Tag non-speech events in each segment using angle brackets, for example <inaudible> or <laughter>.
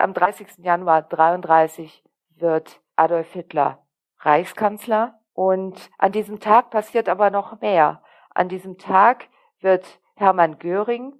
am 30. Januar 33 wird Adolf Hitler Reichskanzler und an diesem Tag passiert aber noch mehr. An diesem Tag wird Hermann Göring,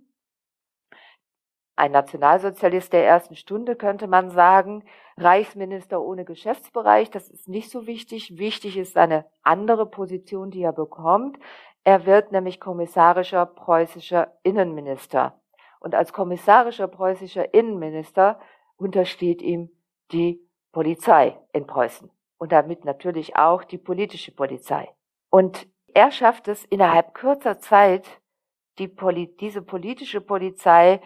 ein Nationalsozialist der ersten Stunde, könnte man sagen, Reichsminister ohne Geschäftsbereich. Das ist nicht so wichtig. Wichtig ist eine andere Position, die er bekommt. Er wird nämlich kommissarischer preußischer Innenminister. Und als kommissarischer preußischer Innenminister untersteht ihm die Polizei in Preußen und damit natürlich auch die politische Polizei. Und er schafft es innerhalb kurzer Zeit, die Poli diese politische Polizei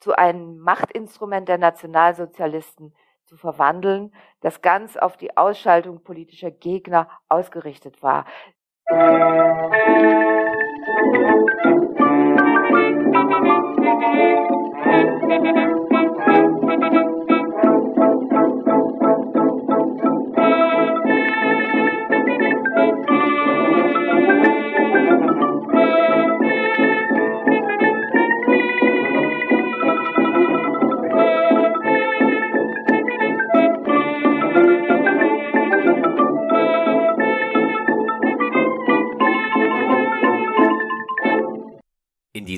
zu einem Machtinstrument der Nationalsozialisten zu verwandeln, das ganz auf die Ausschaltung politischer Gegner ausgerichtet war.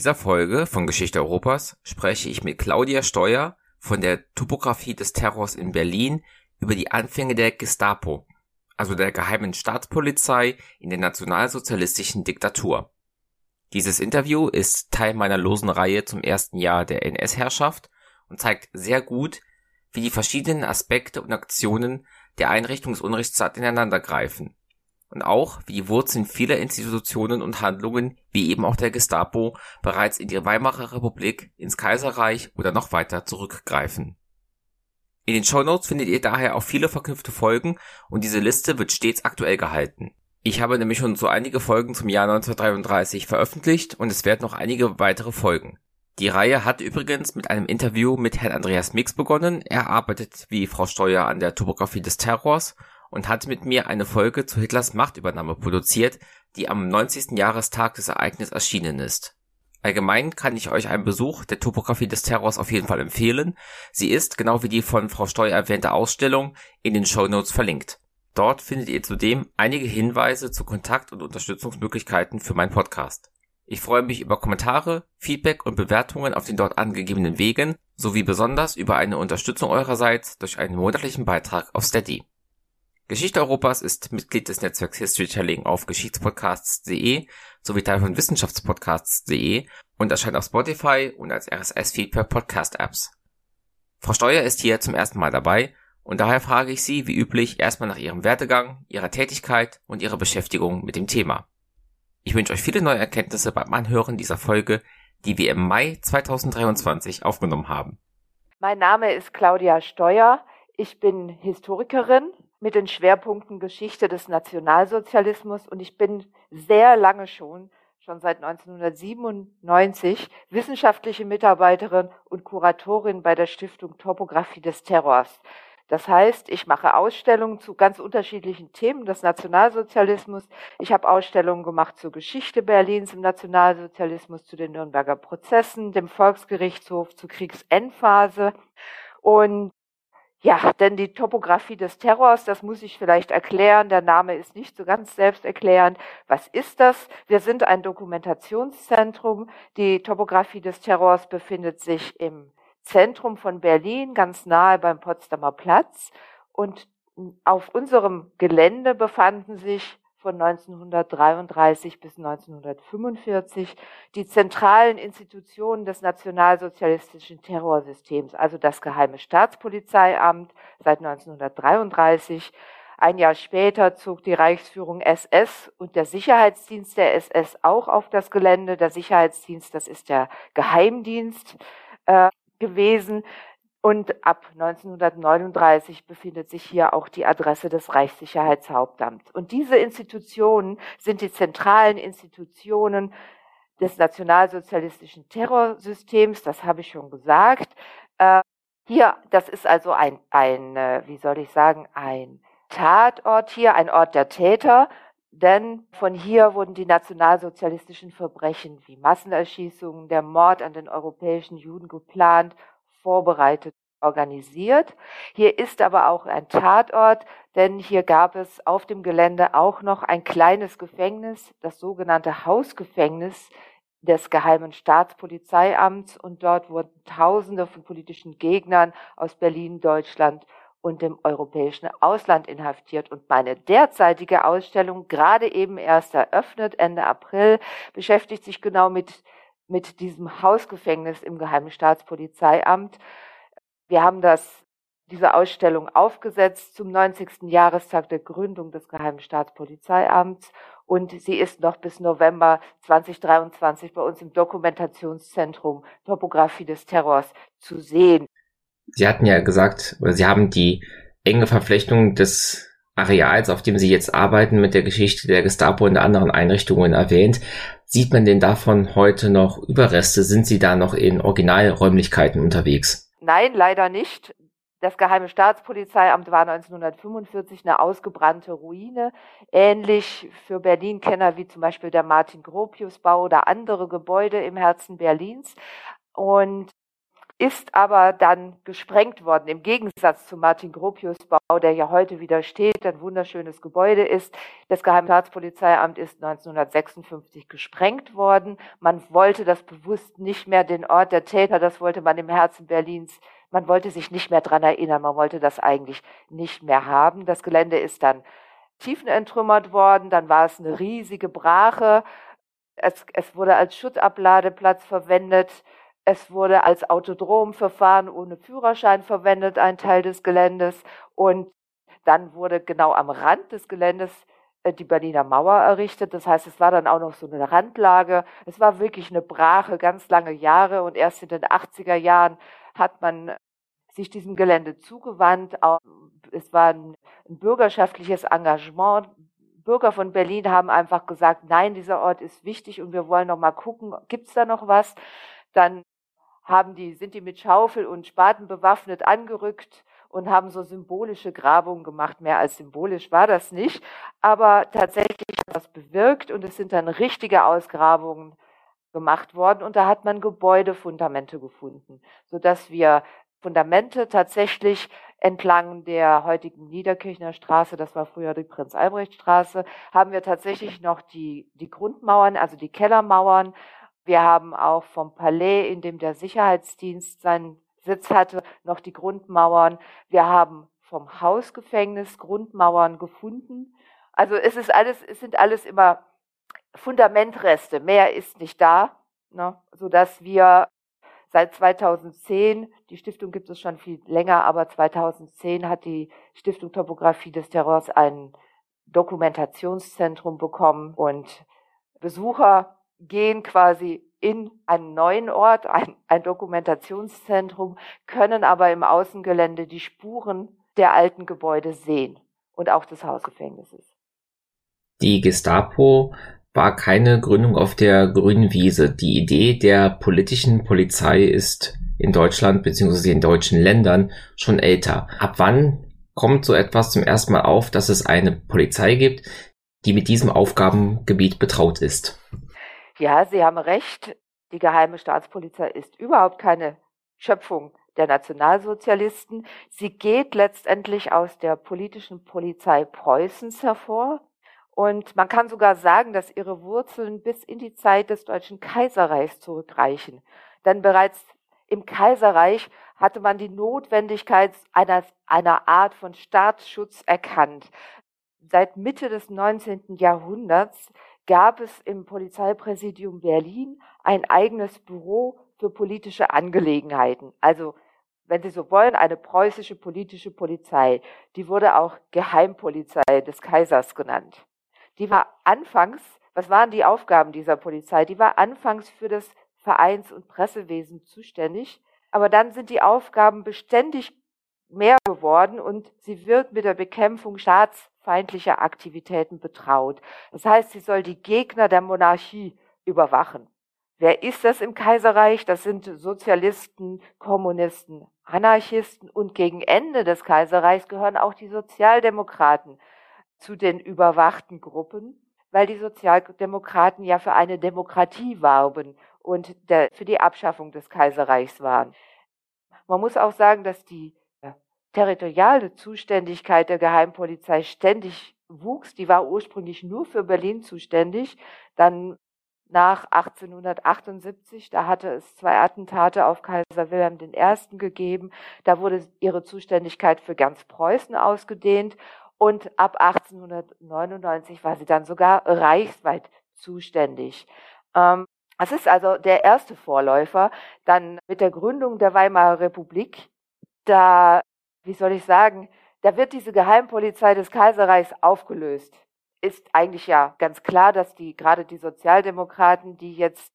Dieser Folge von Geschichte Europas spreche ich mit Claudia Steuer von der Topographie des Terrors in Berlin über die Anfänge der Gestapo, also der geheimen Staatspolizei in der nationalsozialistischen Diktatur. Dieses Interview ist Teil meiner losen Reihe zum ersten Jahr der NS-Herrschaft und zeigt sehr gut, wie die verschiedenen Aspekte und Aktionen der Einrichtung des Unrechtsstaats ineinandergreifen und auch wie die Wurzeln vieler Institutionen und Handlungen, wie eben auch der Gestapo, bereits in die Weimarer Republik, ins Kaiserreich oder noch weiter zurückgreifen. In den Shownotes findet ihr daher auch viele verknüpfte Folgen und diese Liste wird stets aktuell gehalten. Ich habe nämlich schon so einige Folgen zum Jahr 1933 veröffentlicht und es werden noch einige weitere Folgen. Die Reihe hat übrigens mit einem Interview mit Herrn Andreas Mix begonnen. Er arbeitet wie Frau Steuer an der Topographie des Terrors und hat mit mir eine Folge zu Hitlers Machtübernahme produziert, die am 90. Jahrestag des Ereignisses erschienen ist. Allgemein kann ich euch einen Besuch der Topographie des Terrors auf jeden Fall empfehlen. Sie ist, genau wie die von Frau Steuer erwähnte Ausstellung, in den Show Notes verlinkt. Dort findet ihr zudem einige Hinweise zu Kontakt- und Unterstützungsmöglichkeiten für meinen Podcast. Ich freue mich über Kommentare, Feedback und Bewertungen auf den dort angegebenen Wegen, sowie besonders über eine Unterstützung eurerseits durch einen monatlichen Beitrag auf Steady. Geschichte Europas ist Mitglied des Netzwerks Historytelling auf geschichtspodcasts.de sowie Teil von wissenschaftspodcasts.de und erscheint auf Spotify und als RSS-Feed per Podcast-Apps. Frau Steuer ist hier zum ersten Mal dabei und daher frage ich Sie, wie üblich, erstmal nach Ihrem Werdegang, Ihrer Tätigkeit und Ihrer Beschäftigung mit dem Thema. Ich wünsche euch viele neue Erkenntnisse beim Anhören dieser Folge, die wir im Mai 2023 aufgenommen haben. Mein Name ist Claudia Steuer. Ich bin Historikerin mit den Schwerpunkten Geschichte des Nationalsozialismus und ich bin sehr lange schon, schon seit 1997, wissenschaftliche Mitarbeiterin und Kuratorin bei der Stiftung Topographie des Terrors. Das heißt, ich mache Ausstellungen zu ganz unterschiedlichen Themen des Nationalsozialismus. Ich habe Ausstellungen gemacht zur Geschichte Berlins im Nationalsozialismus, zu den Nürnberger Prozessen, dem Volksgerichtshof, zur Kriegsendphase. Und ja, denn die Topographie des Terrors, das muss ich vielleicht erklären. Der Name ist nicht so ganz selbsterklärend. Was ist das? Wir sind ein Dokumentationszentrum. Die Topographie des Terrors befindet sich im Zentrum von Berlin, ganz nahe beim Potsdamer Platz. Und auf unserem Gelände befanden sich von 1933 bis 1945 die zentralen Institutionen des nationalsozialistischen Terrorsystems, also das Geheime Staatspolizeiamt seit 1933. Ein Jahr später zog die Reichsführung SS und der Sicherheitsdienst der SS auch auf das Gelände. Der Sicherheitsdienst, das ist der Geheimdienst äh, gewesen. Und ab 1939 befindet sich hier auch die Adresse des Reichssicherheitshauptamts. Und diese Institutionen sind die zentralen Institutionen des nationalsozialistischen Terrorsystems, das habe ich schon gesagt. Äh, hier, das ist also ein, ein, äh, wie soll ich sagen, ein Tatort hier, ein Ort der Täter, denn von hier wurden die nationalsozialistischen Verbrechen wie Massenerschießungen, der Mord an den europäischen Juden geplant vorbereitet organisiert. Hier ist aber auch ein Tatort, denn hier gab es auf dem Gelände auch noch ein kleines Gefängnis, das sogenannte Hausgefängnis des Geheimen Staatspolizeiamts und dort wurden Tausende von politischen Gegnern aus Berlin, Deutschland und dem europäischen Ausland inhaftiert. Und meine derzeitige Ausstellung, gerade eben erst eröffnet, Ende April, beschäftigt sich genau mit, mit diesem Hausgefängnis im Geheimen Staatspolizeiamt. Wir haben das, diese Ausstellung aufgesetzt zum 90. Jahrestag der Gründung des Geheimen Staatspolizeiamts und sie ist noch bis November 2023 bei uns im Dokumentationszentrum Topographie des Terrors zu sehen. Sie hatten ja gesagt, oder Sie haben die enge Verflechtung des Areals, auf dem Sie jetzt arbeiten, mit der Geschichte der Gestapo und der anderen Einrichtungen erwähnt. Sieht man denn davon heute noch Überreste? Sind Sie da noch in Originalräumlichkeiten unterwegs? Nein, leider nicht. Das Geheime Staatspolizeiamt war 1945 eine ausgebrannte Ruine, ähnlich für Berlin-Kenner wie zum Beispiel der Martin-Gropius-Bau oder andere Gebäude im Herzen Berlins. Und ist aber dann gesprengt worden. Im Gegensatz zu Martin Gropius Bau, der ja heute wieder steht, ein wunderschönes Gebäude ist. Das Geheimstaatspolizeiamt ist 1956 gesprengt worden. Man wollte das bewusst nicht mehr, den Ort der Täter, das wollte man im Herzen Berlins, man wollte sich nicht mehr dran erinnern, man wollte das eigentlich nicht mehr haben. Das Gelände ist dann tiefenentrümmert worden, dann war es eine riesige Brache. Es, es wurde als Schuttabladeplatz verwendet. Es wurde als Autodromverfahren ohne Führerschein verwendet, ein Teil des Geländes. Und dann wurde genau am Rand des Geländes äh, die Berliner Mauer errichtet. Das heißt, es war dann auch noch so eine Randlage. Es war wirklich eine Brache, ganz lange Jahre. Und erst in den 80er Jahren hat man sich diesem Gelände zugewandt. Es war ein, bürgerschaftliches Engagement. Bürger von Berlin haben einfach gesagt, nein, dieser Ort ist wichtig und wir wollen noch mal gucken, gibt es da noch was? Dann haben die, sind die mit Schaufel und Spaten bewaffnet angerückt und haben so symbolische Grabungen gemacht. Mehr als symbolisch war das nicht, aber tatsächlich hat das bewirkt und es sind dann richtige Ausgrabungen gemacht worden und da hat man Gebäudefundamente gefunden, sodass wir Fundamente tatsächlich entlang der heutigen Niederkirchner Straße, das war früher die Prinz-Albrecht-Straße, haben wir tatsächlich noch die, die Grundmauern, also die Kellermauern wir haben auch vom Palais, in dem der Sicherheitsdienst seinen Sitz hatte, noch die Grundmauern. Wir haben vom Hausgefängnis Grundmauern gefunden. Also es ist alles, es sind alles immer Fundamentreste. Mehr ist nicht da, ne, so dass wir seit 2010, die Stiftung gibt es schon viel länger, aber 2010 hat die Stiftung Topographie des Terrors ein Dokumentationszentrum bekommen und Besucher gehen quasi in einen neuen Ort, ein, ein Dokumentationszentrum, können aber im Außengelände die Spuren der alten Gebäude sehen und auch des Hausgefängnisses. Die Gestapo war keine Gründung auf der grünen Wiese. Die Idee der politischen Polizei ist in Deutschland bzw. in deutschen Ländern schon älter. Ab wann kommt so etwas zum ersten Mal auf, dass es eine Polizei gibt, die mit diesem Aufgabengebiet betraut ist? Ja, Sie haben recht. Die geheime Staatspolizei ist überhaupt keine Schöpfung der Nationalsozialisten. Sie geht letztendlich aus der politischen Polizei Preußens hervor. Und man kann sogar sagen, dass ihre Wurzeln bis in die Zeit des Deutschen Kaiserreichs zurückreichen. Denn bereits im Kaiserreich hatte man die Notwendigkeit einer, einer Art von Staatsschutz erkannt. Seit Mitte des 19. Jahrhunderts gab es im Polizeipräsidium Berlin ein eigenes Büro für politische Angelegenheiten. Also, wenn Sie so wollen, eine preußische politische Polizei. Die wurde auch Geheimpolizei des Kaisers genannt. Die war anfangs, was waren die Aufgaben dieser Polizei? Die war anfangs für das Vereins- und Pressewesen zuständig, aber dann sind die Aufgaben beständig mehr geworden und sie wird mit der Bekämpfung staatsfeindlicher Aktivitäten betraut. Das heißt, sie soll die Gegner der Monarchie überwachen. Wer ist das im Kaiserreich? Das sind Sozialisten, Kommunisten, Anarchisten und gegen Ende des Kaiserreichs gehören auch die Sozialdemokraten zu den überwachten Gruppen, weil die Sozialdemokraten ja für eine Demokratie warben und der, für die Abschaffung des Kaiserreichs waren. Man muss auch sagen, dass die territoriale Zuständigkeit der Geheimpolizei ständig wuchs. Die war ursprünglich nur für Berlin zuständig. Dann nach 1878, da hatte es zwei Attentate auf Kaiser Wilhelm I. gegeben. Da wurde ihre Zuständigkeit für ganz Preußen ausgedehnt. Und ab 1899 war sie dann sogar reichsweit zuständig. Ähm, es ist also der erste Vorläufer. Dann mit der Gründung der Weimarer Republik, da, wie soll ich sagen, da wird diese Geheimpolizei des Kaiserreichs aufgelöst. Ist eigentlich ja ganz klar, dass die, gerade die Sozialdemokraten, die jetzt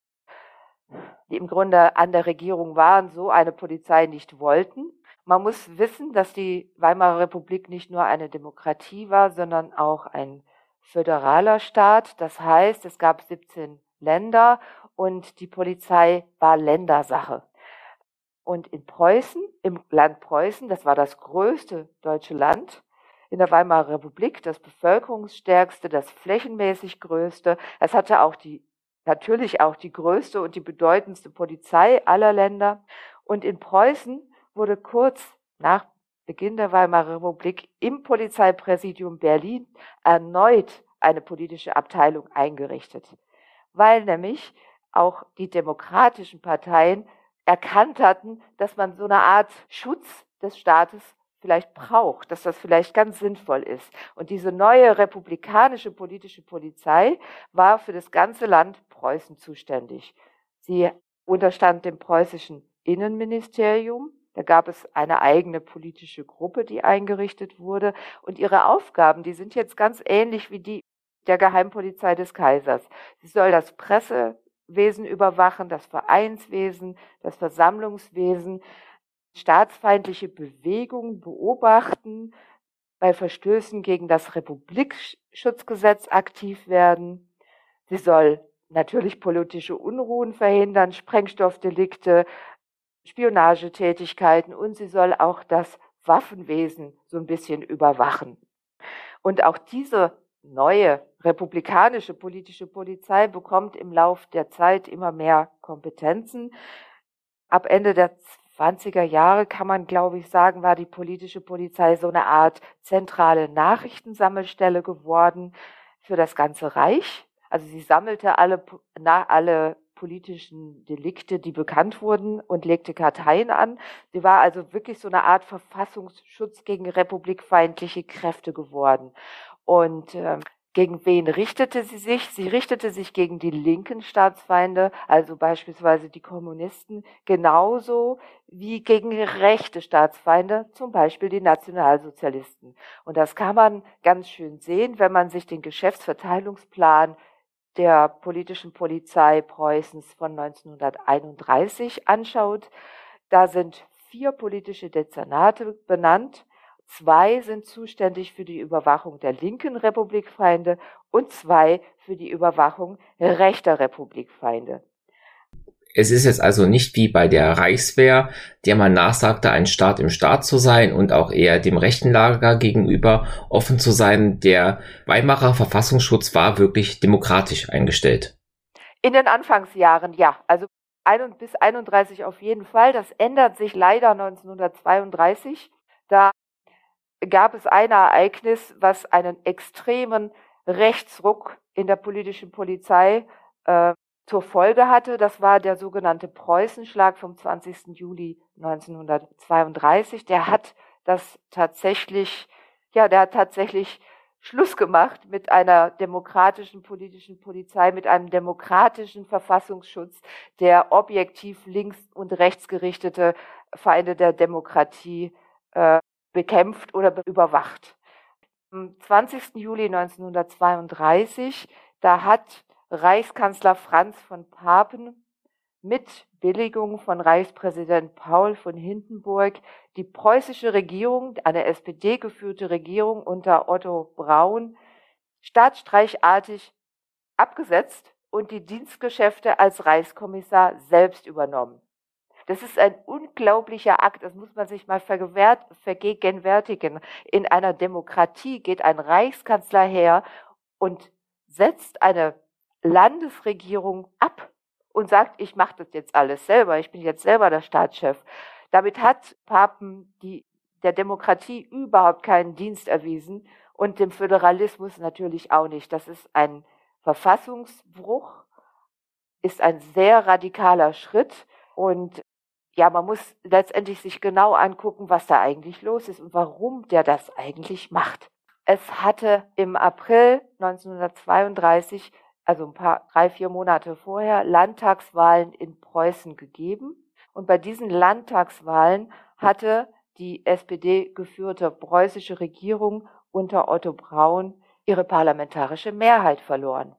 die im Grunde an der Regierung waren, so eine Polizei nicht wollten. Man muss wissen, dass die Weimarer Republik nicht nur eine Demokratie war, sondern auch ein föderaler Staat. Das heißt, es gab 17 Länder und die Polizei war Ländersache. Und in Preußen, im Land Preußen, das war das größte deutsche Land in der Weimarer Republik, das bevölkerungsstärkste, das flächenmäßig größte. Es hatte auch die, natürlich auch die größte und die bedeutendste Polizei aller Länder. Und in Preußen wurde kurz nach Beginn der Weimarer Republik im Polizeipräsidium Berlin erneut eine politische Abteilung eingerichtet, weil nämlich auch die demokratischen Parteien erkannt hatten, dass man so eine Art Schutz des Staates vielleicht braucht, dass das vielleicht ganz sinnvoll ist. Und diese neue republikanische politische Polizei war für das ganze Land Preußen zuständig. Sie unterstand dem preußischen Innenministerium. Da gab es eine eigene politische Gruppe, die eingerichtet wurde. Und ihre Aufgaben, die sind jetzt ganz ähnlich wie die der Geheimpolizei des Kaisers. Sie soll das Pressewesen überwachen, das Vereinswesen, das Versammlungswesen, staatsfeindliche Bewegungen beobachten, bei Verstößen gegen das Republikschutzgesetz aktiv werden. Sie soll natürlich politische Unruhen verhindern, Sprengstoffdelikte, Spionagetätigkeiten und sie soll auch das Waffenwesen so ein bisschen überwachen. Und auch diese neue republikanische politische Polizei bekommt im Lauf der Zeit immer mehr Kompetenzen. Ab Ende der 20er Jahre kann man, glaube ich, sagen, war die politische Polizei so eine Art zentrale Nachrichtensammelstelle geworden für das ganze Reich. Also sie sammelte alle, na, alle politischen Delikte, die bekannt wurden und legte Karteien an. Sie war also wirklich so eine Art Verfassungsschutz gegen republikfeindliche Kräfte geworden. Und ähm, gegen wen richtete sie sich? Sie richtete sich gegen die linken Staatsfeinde, also beispielsweise die Kommunisten, genauso wie gegen rechte Staatsfeinde, zum Beispiel die Nationalsozialisten. Und das kann man ganz schön sehen, wenn man sich den Geschäftsverteilungsplan der politischen Polizei Preußens von 1931 anschaut. Da sind vier politische Dezernate benannt Zwei sind zuständig für die Überwachung der linken Republikfeinde und zwei für die Überwachung rechter Republikfeinde. Es ist jetzt also nicht wie bei der Reichswehr, der man nachsagte, ein Staat im Staat zu sein und auch eher dem rechten Lager gegenüber offen zu sein. Der Weimarer Verfassungsschutz war wirklich demokratisch eingestellt. In den Anfangsjahren, ja. Also bis 31 auf jeden Fall. Das ändert sich leider 1932. Da gab es ein Ereignis, was einen extremen Rechtsruck in der politischen Polizei äh, zur Folge hatte. Das war der sogenannte Preußenschlag vom 20. Juli 1932. Der hat das tatsächlich, ja, der hat tatsächlich Schluss gemacht mit einer demokratischen politischen Polizei, mit einem demokratischen Verfassungsschutz, der objektiv links und rechts gerichtete Feinde der Demokratie äh, bekämpft oder überwacht. Am 20. Juli 1932, da hat Reichskanzler Franz von Papen mit Billigung von Reichspräsident Paul von Hindenburg die preußische Regierung, eine SPD geführte Regierung unter Otto Braun, staatsstreichartig abgesetzt und die Dienstgeschäfte als Reichskommissar selbst übernommen. Das ist ein unglaublicher Akt, das muss man sich mal vergegenwärtigen. In einer Demokratie geht ein Reichskanzler her und setzt eine Landesregierung ab und sagt, ich mache das jetzt alles selber, ich bin jetzt selber der Staatschef. Damit hat Papen die, der Demokratie überhaupt keinen Dienst erwiesen und dem Föderalismus natürlich auch nicht. Das ist ein Verfassungsbruch, ist ein sehr radikaler Schritt und ja, man muss letztendlich sich genau angucken, was da eigentlich los ist und warum der das eigentlich macht. Es hatte im April 1932, also ein paar, drei, vier Monate vorher, Landtagswahlen in Preußen gegeben. Und bei diesen Landtagswahlen hatte die SPD geführte preußische Regierung unter Otto Braun ihre parlamentarische Mehrheit verloren.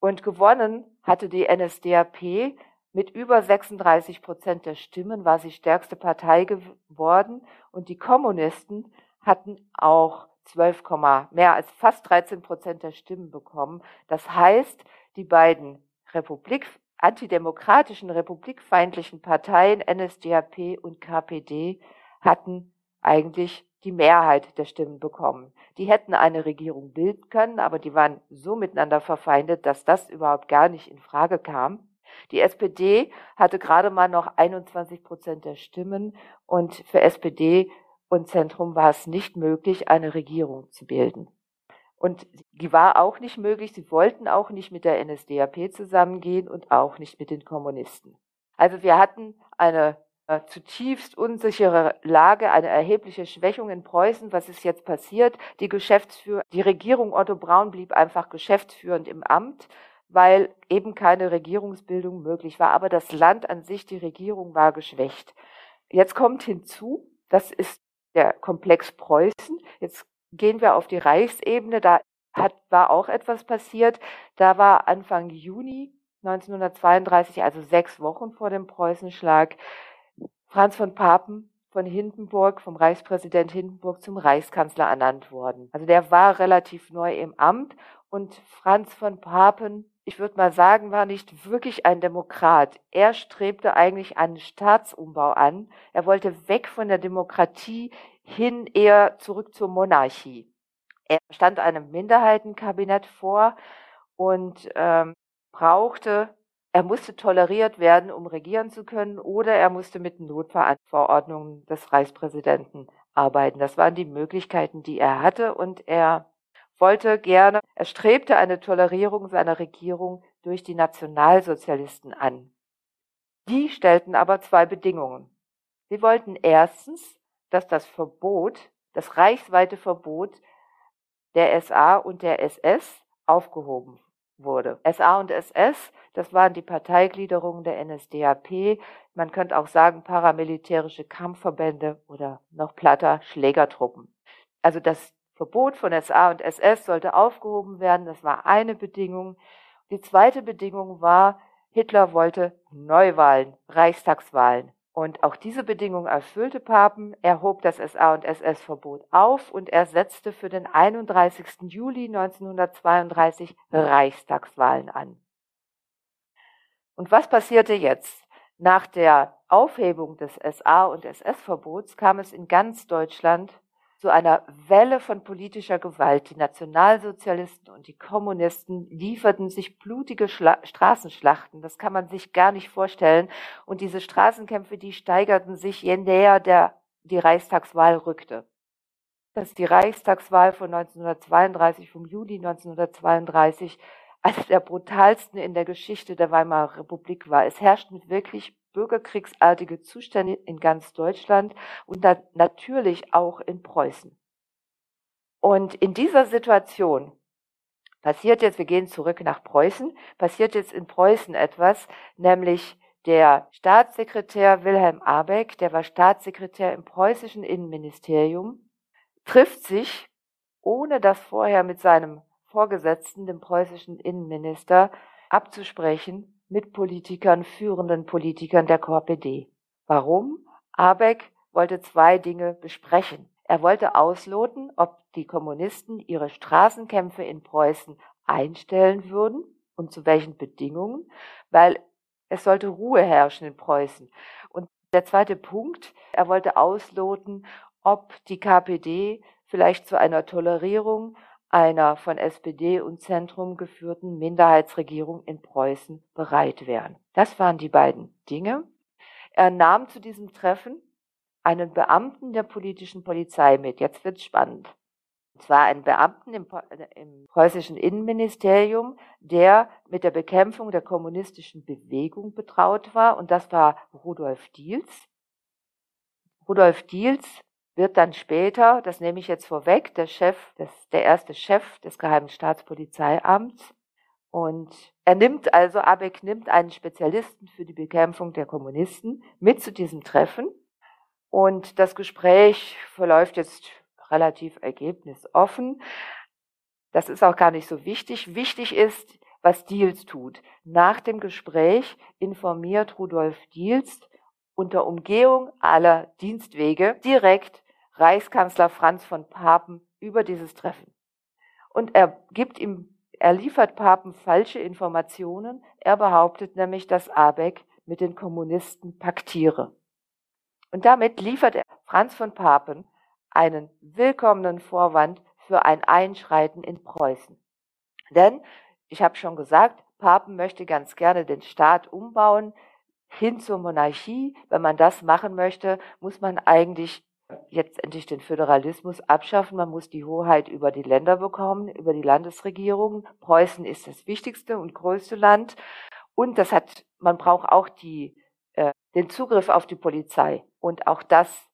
Und gewonnen hatte die NSDAP mit über 36 Prozent der Stimmen, war sie stärkste Partei geworden. Und die Kommunisten hatten auch 12, mehr als fast 13 Prozent der Stimmen bekommen. Das heißt, die beiden Republik, antidemokratischen, republikfeindlichen Parteien NSDAP und KPD hatten eigentlich die Mehrheit der Stimmen bekommen. Die hätten eine Regierung bilden können, aber die waren so miteinander verfeindet, dass das überhaupt gar nicht in Frage kam. Die SPD hatte gerade mal noch 21 Prozent der Stimmen und für SPD und Zentrum war es nicht möglich, eine Regierung zu bilden. Und die war auch nicht möglich. Sie wollten auch nicht mit der NSDAP zusammengehen und auch nicht mit den Kommunisten. Also wir hatten eine äh, zutiefst unsichere Lage, eine erhebliche Schwächung in Preußen. Was ist jetzt passiert? Die Geschäftsführer, die Regierung Otto Braun blieb einfach geschäftsführend im Amt, weil eben keine Regierungsbildung möglich war. Aber das Land an sich, die Regierung war geschwächt. Jetzt kommt hinzu, das ist der Komplex Preußen. Jetzt gehen wir auf die Reichsebene. Da hat, war auch etwas passiert. Da war Anfang Juni 1932, also sechs Wochen vor dem Preußenschlag, Franz von Papen von Hindenburg, vom Reichspräsident Hindenburg zum Reichskanzler ernannt worden. Also der war relativ neu im Amt und Franz von Papen ich würde mal sagen, war nicht wirklich ein Demokrat. Er strebte eigentlich einen Staatsumbau an. Er wollte weg von der Demokratie hin eher zurück zur Monarchie. Er stand einem Minderheitenkabinett vor und ähm, brauchte, er musste toleriert werden, um regieren zu können, oder er musste mit Notverordnungen des Reichspräsidenten arbeiten. Das waren die Möglichkeiten, die er hatte und er wollte gerne, er strebte eine Tolerierung seiner Regierung durch die Nationalsozialisten an. Die stellten aber zwei Bedingungen. Sie wollten erstens, dass das Verbot, das reichsweite Verbot der SA und der SS aufgehoben wurde. SA und SS, das waren die Parteigliederungen der NSDAP, man könnte auch sagen paramilitärische Kampfverbände oder noch platter Schlägertruppen. Also das Verbot von SA und SS sollte aufgehoben werden. Das war eine Bedingung. Die zweite Bedingung war, Hitler wollte Neuwahlen, Reichstagswahlen. Und auch diese Bedingung erfüllte Papen. Er hob das SA- und SS-Verbot auf und er setzte für den 31. Juli 1932 Reichstagswahlen an. Und was passierte jetzt? Nach der Aufhebung des SA- und SS-Verbots kam es in ganz Deutschland zu einer Welle von politischer Gewalt. Die Nationalsozialisten und die Kommunisten lieferten sich blutige Schla Straßenschlachten. Das kann man sich gar nicht vorstellen. Und diese Straßenkämpfe, die steigerten sich, je näher der, die Reichstagswahl rückte. Dass die Reichstagswahl von 1932, vom Juli 1932, eine der brutalsten in der Geschichte der Weimarer Republik war. Es herrschten wirklich bürgerkriegsartige Zustände in ganz Deutschland und natürlich auch in Preußen. Und in dieser Situation passiert jetzt, wir gehen zurück nach Preußen, passiert jetzt in Preußen etwas, nämlich der Staatssekretär Wilhelm Abeck, der war Staatssekretär im preußischen Innenministerium, trifft sich, ohne das vorher mit seinem Vorgesetzten, dem preußischen Innenminister, abzusprechen, mit Politikern, führenden Politikern der KPD. Warum? Abeck wollte zwei Dinge besprechen. Er wollte ausloten, ob die Kommunisten ihre Straßenkämpfe in Preußen einstellen würden und zu welchen Bedingungen, weil es sollte Ruhe herrschen in Preußen. Und der zweite Punkt, er wollte ausloten, ob die KPD vielleicht zu einer Tolerierung einer von SPD und Zentrum geführten Minderheitsregierung in Preußen bereit wären. Das waren die beiden Dinge. Er nahm zu diesem Treffen einen Beamten der politischen Polizei mit. Jetzt wird's spannend. Und zwar einen Beamten im, im preußischen Innenministerium, der mit der Bekämpfung der kommunistischen Bewegung betraut war. Und das war Rudolf Diels. Rudolf Diels wird dann später, das nehme ich jetzt vorweg, der Chef, des, der erste Chef des Geheimen Staatspolizeiamts. Und er nimmt also, Abeck nimmt einen Spezialisten für die Bekämpfung der Kommunisten mit zu diesem Treffen. Und das Gespräch verläuft jetzt relativ ergebnisoffen. Das ist auch gar nicht so wichtig. Wichtig ist, was Diels tut. Nach dem Gespräch informiert Rudolf Diels unter Umgehung aller Dienstwege direkt Reichskanzler Franz von Papen über dieses Treffen. Und er gibt ihm, er liefert Papen falsche Informationen. Er behauptet nämlich, dass Abeck mit den Kommunisten paktiere. Und damit liefert er Franz von Papen einen willkommenen Vorwand für ein Einschreiten in Preußen. Denn, ich habe schon gesagt, Papen möchte ganz gerne den Staat umbauen hin zur Monarchie. Wenn man das machen möchte, muss man eigentlich jetzt endlich den Föderalismus abschaffen. Man muss die Hoheit über die Länder bekommen, über die Landesregierungen. Preußen ist das wichtigste und größte Land. Und das hat, man braucht auch die, äh, den Zugriff auf die Polizei. Und auch das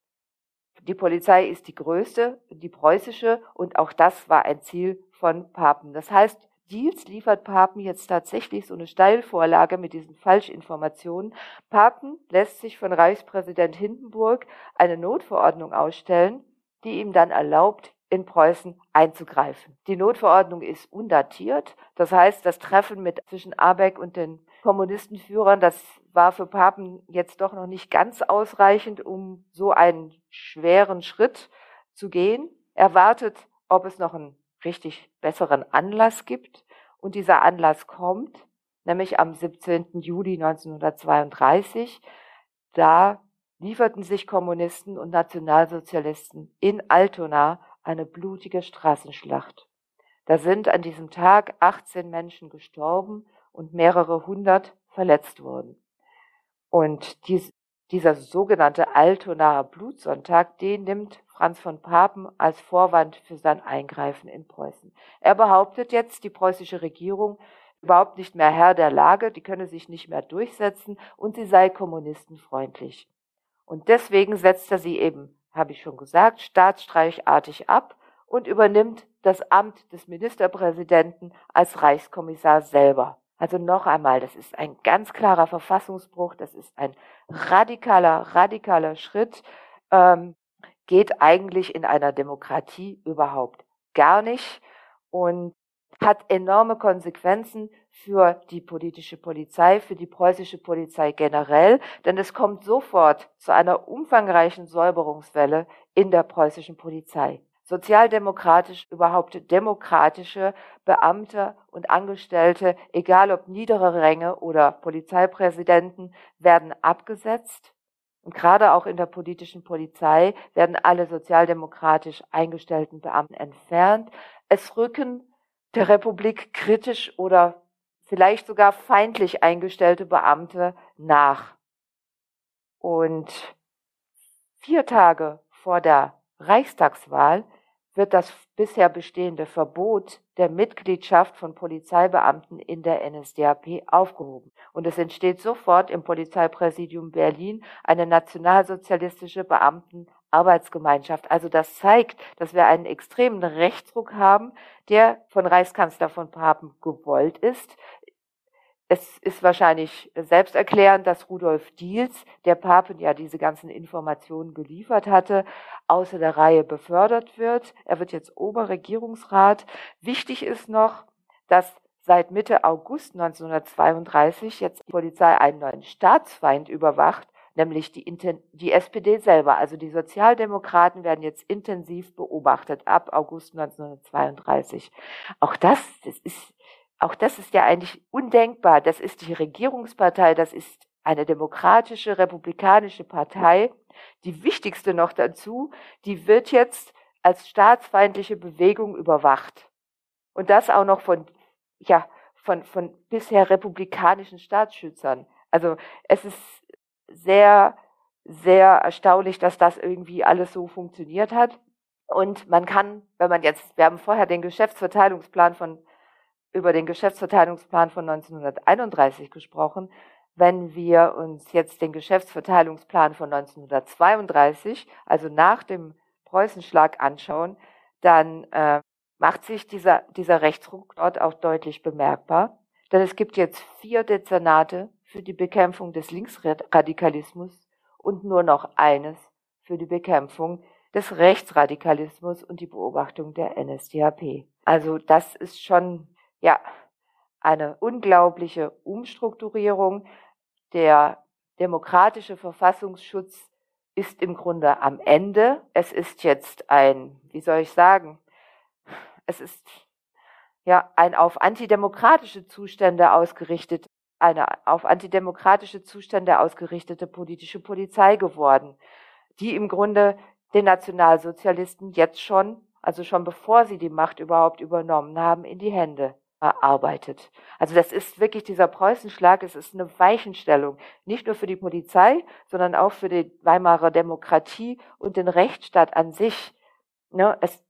die Polizei ist die größte, die preußische, und auch das war ein Ziel von Papen. Das heißt, Diels liefert Papen jetzt tatsächlich so eine Steilvorlage mit diesen Falschinformationen. Papen lässt sich von Reichspräsident Hindenburg eine Notverordnung ausstellen, die ihm dann erlaubt, in Preußen einzugreifen. Die Notverordnung ist undatiert. Das heißt, das Treffen mit zwischen Abeck und den Kommunistenführern, das war für Papen jetzt doch noch nicht ganz ausreichend, um so einen schweren Schritt zu gehen. Er wartet, ob es noch einen richtig besseren Anlass gibt. Und dieser Anlass kommt, nämlich am 17. Juli 1932. Da lieferten sich Kommunisten und Nationalsozialisten in Altona eine blutige Straßenschlacht. Da sind an diesem Tag 18 Menschen gestorben und mehrere hundert verletzt worden. Und dies, dieser sogenannte Altonaer Blutsonntag, den nimmt Franz von Papen als Vorwand für sein Eingreifen in Preußen. Er behauptet jetzt, die preußische Regierung überhaupt nicht mehr Herr der Lage, die könne sich nicht mehr durchsetzen und sie sei kommunistenfreundlich. Und deswegen setzt er sie eben, habe ich schon gesagt, staatsstreichartig ab und übernimmt das Amt des Ministerpräsidenten als Reichskommissar selber. Also noch einmal, das ist ein ganz klarer Verfassungsbruch, das ist ein radikaler, radikaler Schritt, ähm, geht eigentlich in einer Demokratie überhaupt gar nicht und hat enorme Konsequenzen für die politische Polizei, für die preußische Polizei generell, denn es kommt sofort zu einer umfangreichen Säuberungswelle in der preußischen Polizei sozialdemokratisch, überhaupt demokratische Beamte und Angestellte, egal ob niedere Ränge oder Polizeipräsidenten, werden abgesetzt. Und gerade auch in der politischen Polizei werden alle sozialdemokratisch eingestellten Beamten entfernt. Es rücken der Republik kritisch oder vielleicht sogar feindlich eingestellte Beamte nach. Und vier Tage vor der Reichstagswahl wird das bisher bestehende Verbot der Mitgliedschaft von Polizeibeamten in der NSDAP aufgehoben. Und es entsteht sofort im Polizeipräsidium Berlin eine nationalsozialistische Beamtenarbeitsgemeinschaft. Also das zeigt, dass wir einen extremen Rechtsruck haben, der von Reichskanzler von Papen gewollt ist. Es ist wahrscheinlich selbsterklärend, dass Rudolf Diels, der Papen ja diese ganzen Informationen geliefert hatte, außer der Reihe befördert wird. Er wird jetzt Oberregierungsrat. Wichtig ist noch, dass seit Mitte August 1932 jetzt die Polizei einen neuen Staatsfeind überwacht, nämlich die, die SPD selber. Also die Sozialdemokraten werden jetzt intensiv beobachtet ab August 1932. Auch das, das ist auch das ist ja eigentlich undenkbar. Das ist die Regierungspartei, das ist eine demokratische, republikanische Partei. Die wichtigste noch dazu, die wird jetzt als staatsfeindliche Bewegung überwacht. Und das auch noch von, ja, von, von bisher republikanischen Staatsschützern. Also es ist sehr, sehr erstaunlich, dass das irgendwie alles so funktioniert hat. Und man kann, wenn man jetzt, wir haben vorher den Geschäftsverteilungsplan von, über den Geschäftsverteilungsplan von 1931 gesprochen. Wenn wir uns jetzt den Geschäftsverteilungsplan von 1932, also nach dem Preußenschlag anschauen, dann äh, macht sich dieser, dieser Rechtsruck dort auch deutlich bemerkbar. Denn es gibt jetzt vier Dezernate für die Bekämpfung des Linksradikalismus und nur noch eines für die Bekämpfung des Rechtsradikalismus und die Beobachtung der NSDAP. Also das ist schon, ja, eine unglaubliche Umstrukturierung. Der demokratische Verfassungsschutz ist im Grunde am Ende. Es ist jetzt ein, wie soll ich sagen, es ist ja ein auf antidemokratische Zustände ausgerichtet, eine auf antidemokratische Zustände ausgerichtete politische Polizei geworden, die im Grunde den Nationalsozialisten jetzt schon, also schon bevor sie die Macht überhaupt übernommen haben, in die Hände arbeitet. Also das ist wirklich dieser Preußenschlag, es ist eine Weichenstellung, nicht nur für die Polizei, sondern auch für die Weimarer Demokratie und den Rechtsstaat an sich. Ne, es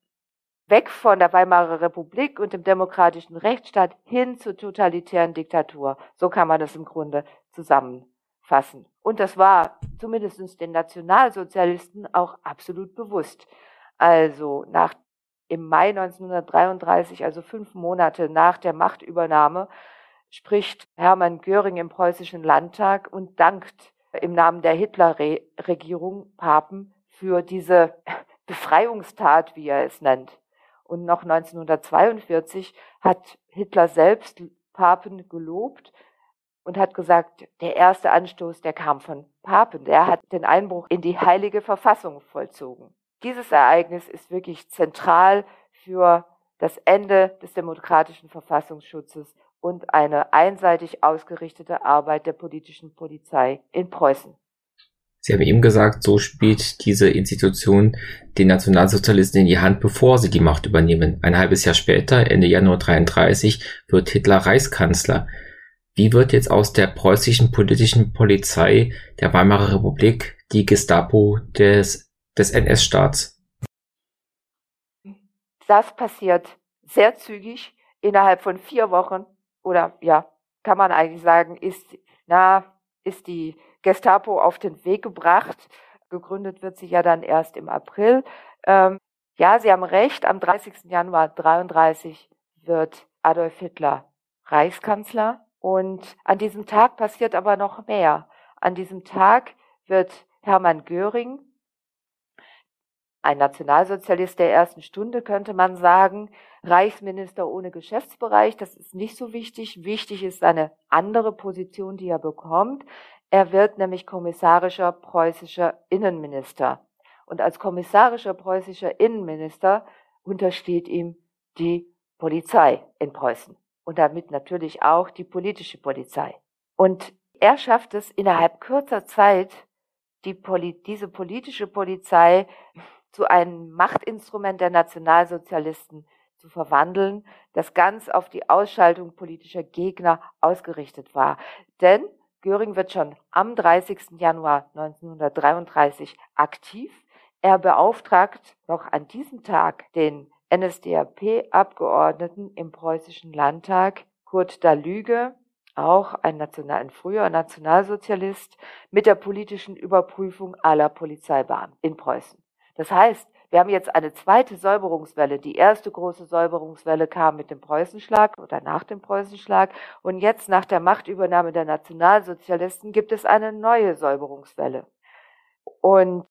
weg von der Weimarer Republik und dem demokratischen Rechtsstaat hin zur totalitären Diktatur. So kann man das im Grunde zusammenfassen. Und das war zumindest den Nationalsozialisten auch absolut bewusst. Also nach im Mai 1933, also fünf Monate nach der Machtübernahme, spricht Hermann Göring im preußischen Landtag und dankt im Namen der Hitler-Regierung Papen für diese <laughs> Befreiungstat, wie er es nennt. Und noch 1942 hat Hitler selbst Papen gelobt und hat gesagt, der erste Anstoß, der kam von Papen. Der hat den Einbruch in die heilige Verfassung vollzogen. Dieses Ereignis ist wirklich zentral für das Ende des demokratischen Verfassungsschutzes und eine einseitig ausgerichtete Arbeit der politischen Polizei in Preußen. Sie haben eben gesagt, so spielt diese Institution den Nationalsozialisten in die Hand, bevor sie die Macht übernehmen. Ein halbes Jahr später, Ende Januar 33, wird Hitler Reichskanzler. Wie wird jetzt aus der preußischen politischen Polizei der Weimarer Republik die Gestapo des, des NS-Staats? Das passiert sehr zügig, innerhalb von vier Wochen oder ja, kann man eigentlich sagen, ist, na, ist die Gestapo auf den Weg gebracht. Gegründet wird sie ja dann erst im April. Ähm, ja, Sie haben recht, am 30. Januar 33 wird Adolf Hitler Reichskanzler. Und an diesem Tag passiert aber noch mehr. An diesem Tag wird Hermann Göring, ein Nationalsozialist der ersten Stunde, könnte man sagen, Reichsminister ohne Geschäftsbereich. Das ist nicht so wichtig. Wichtig ist eine andere Position, die er bekommt. Er wird nämlich kommissarischer preußischer Innenminister. Und als kommissarischer preußischer Innenminister untersteht ihm die Polizei in Preußen und damit natürlich auch die politische Polizei. Und er schafft es innerhalb kurzer Zeit, die Poli diese politische Polizei zu einem Machtinstrument der Nationalsozialisten zu verwandeln, das ganz auf die Ausschaltung politischer Gegner ausgerichtet war. Denn Göring wird schon am 30. Januar 1933 aktiv. Er beauftragt noch an diesem Tag den NSDAP-Abgeordneten im preußischen Landtag, Kurt Dalüge, auch ein, National, ein früher Nationalsozialist, mit der politischen Überprüfung aller Polizeibeamten in Preußen. Das heißt, wir haben jetzt eine zweite Säuberungswelle. Die erste große Säuberungswelle kam mit dem Preußenschlag oder nach dem Preußenschlag. Und jetzt nach der Machtübernahme der Nationalsozialisten gibt es eine neue Säuberungswelle. Und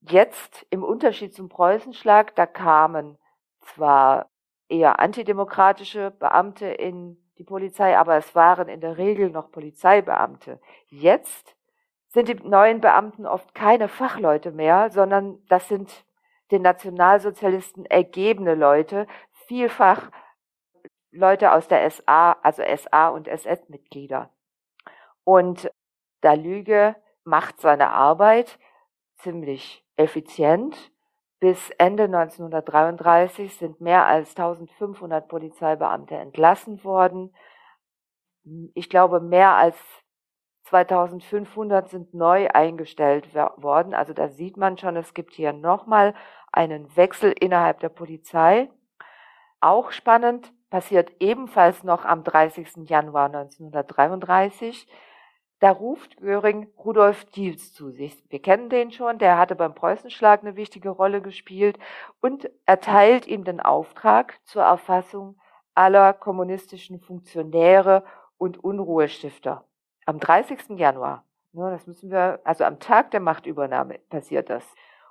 jetzt im Unterschied zum Preußenschlag, da kamen zwar eher antidemokratische Beamte in die Polizei, aber es waren in der Regel noch Polizeibeamte. Jetzt sind die neuen Beamten oft keine Fachleute mehr, sondern das sind den Nationalsozialisten ergebene Leute, vielfach Leute aus der SA, also SA und SS-Mitglieder. Und da Lüge macht seine Arbeit ziemlich effizient. Bis Ende 1933 sind mehr als 1500 Polizeibeamte entlassen worden. Ich glaube, mehr als 2500 sind neu eingestellt worden. Also da sieht man schon, es gibt hier nochmal einen Wechsel innerhalb der Polizei. Auch spannend, passiert ebenfalls noch am 30. Januar 1933. Da ruft Göring Rudolf Diels zu sich. Wir kennen den schon, der hatte beim Preußenschlag eine wichtige Rolle gespielt und erteilt ihm den Auftrag zur Erfassung aller kommunistischen Funktionäre und Unruhestifter. Am 30. Januar, ne, das müssen wir, also am Tag der Machtübernahme passiert das.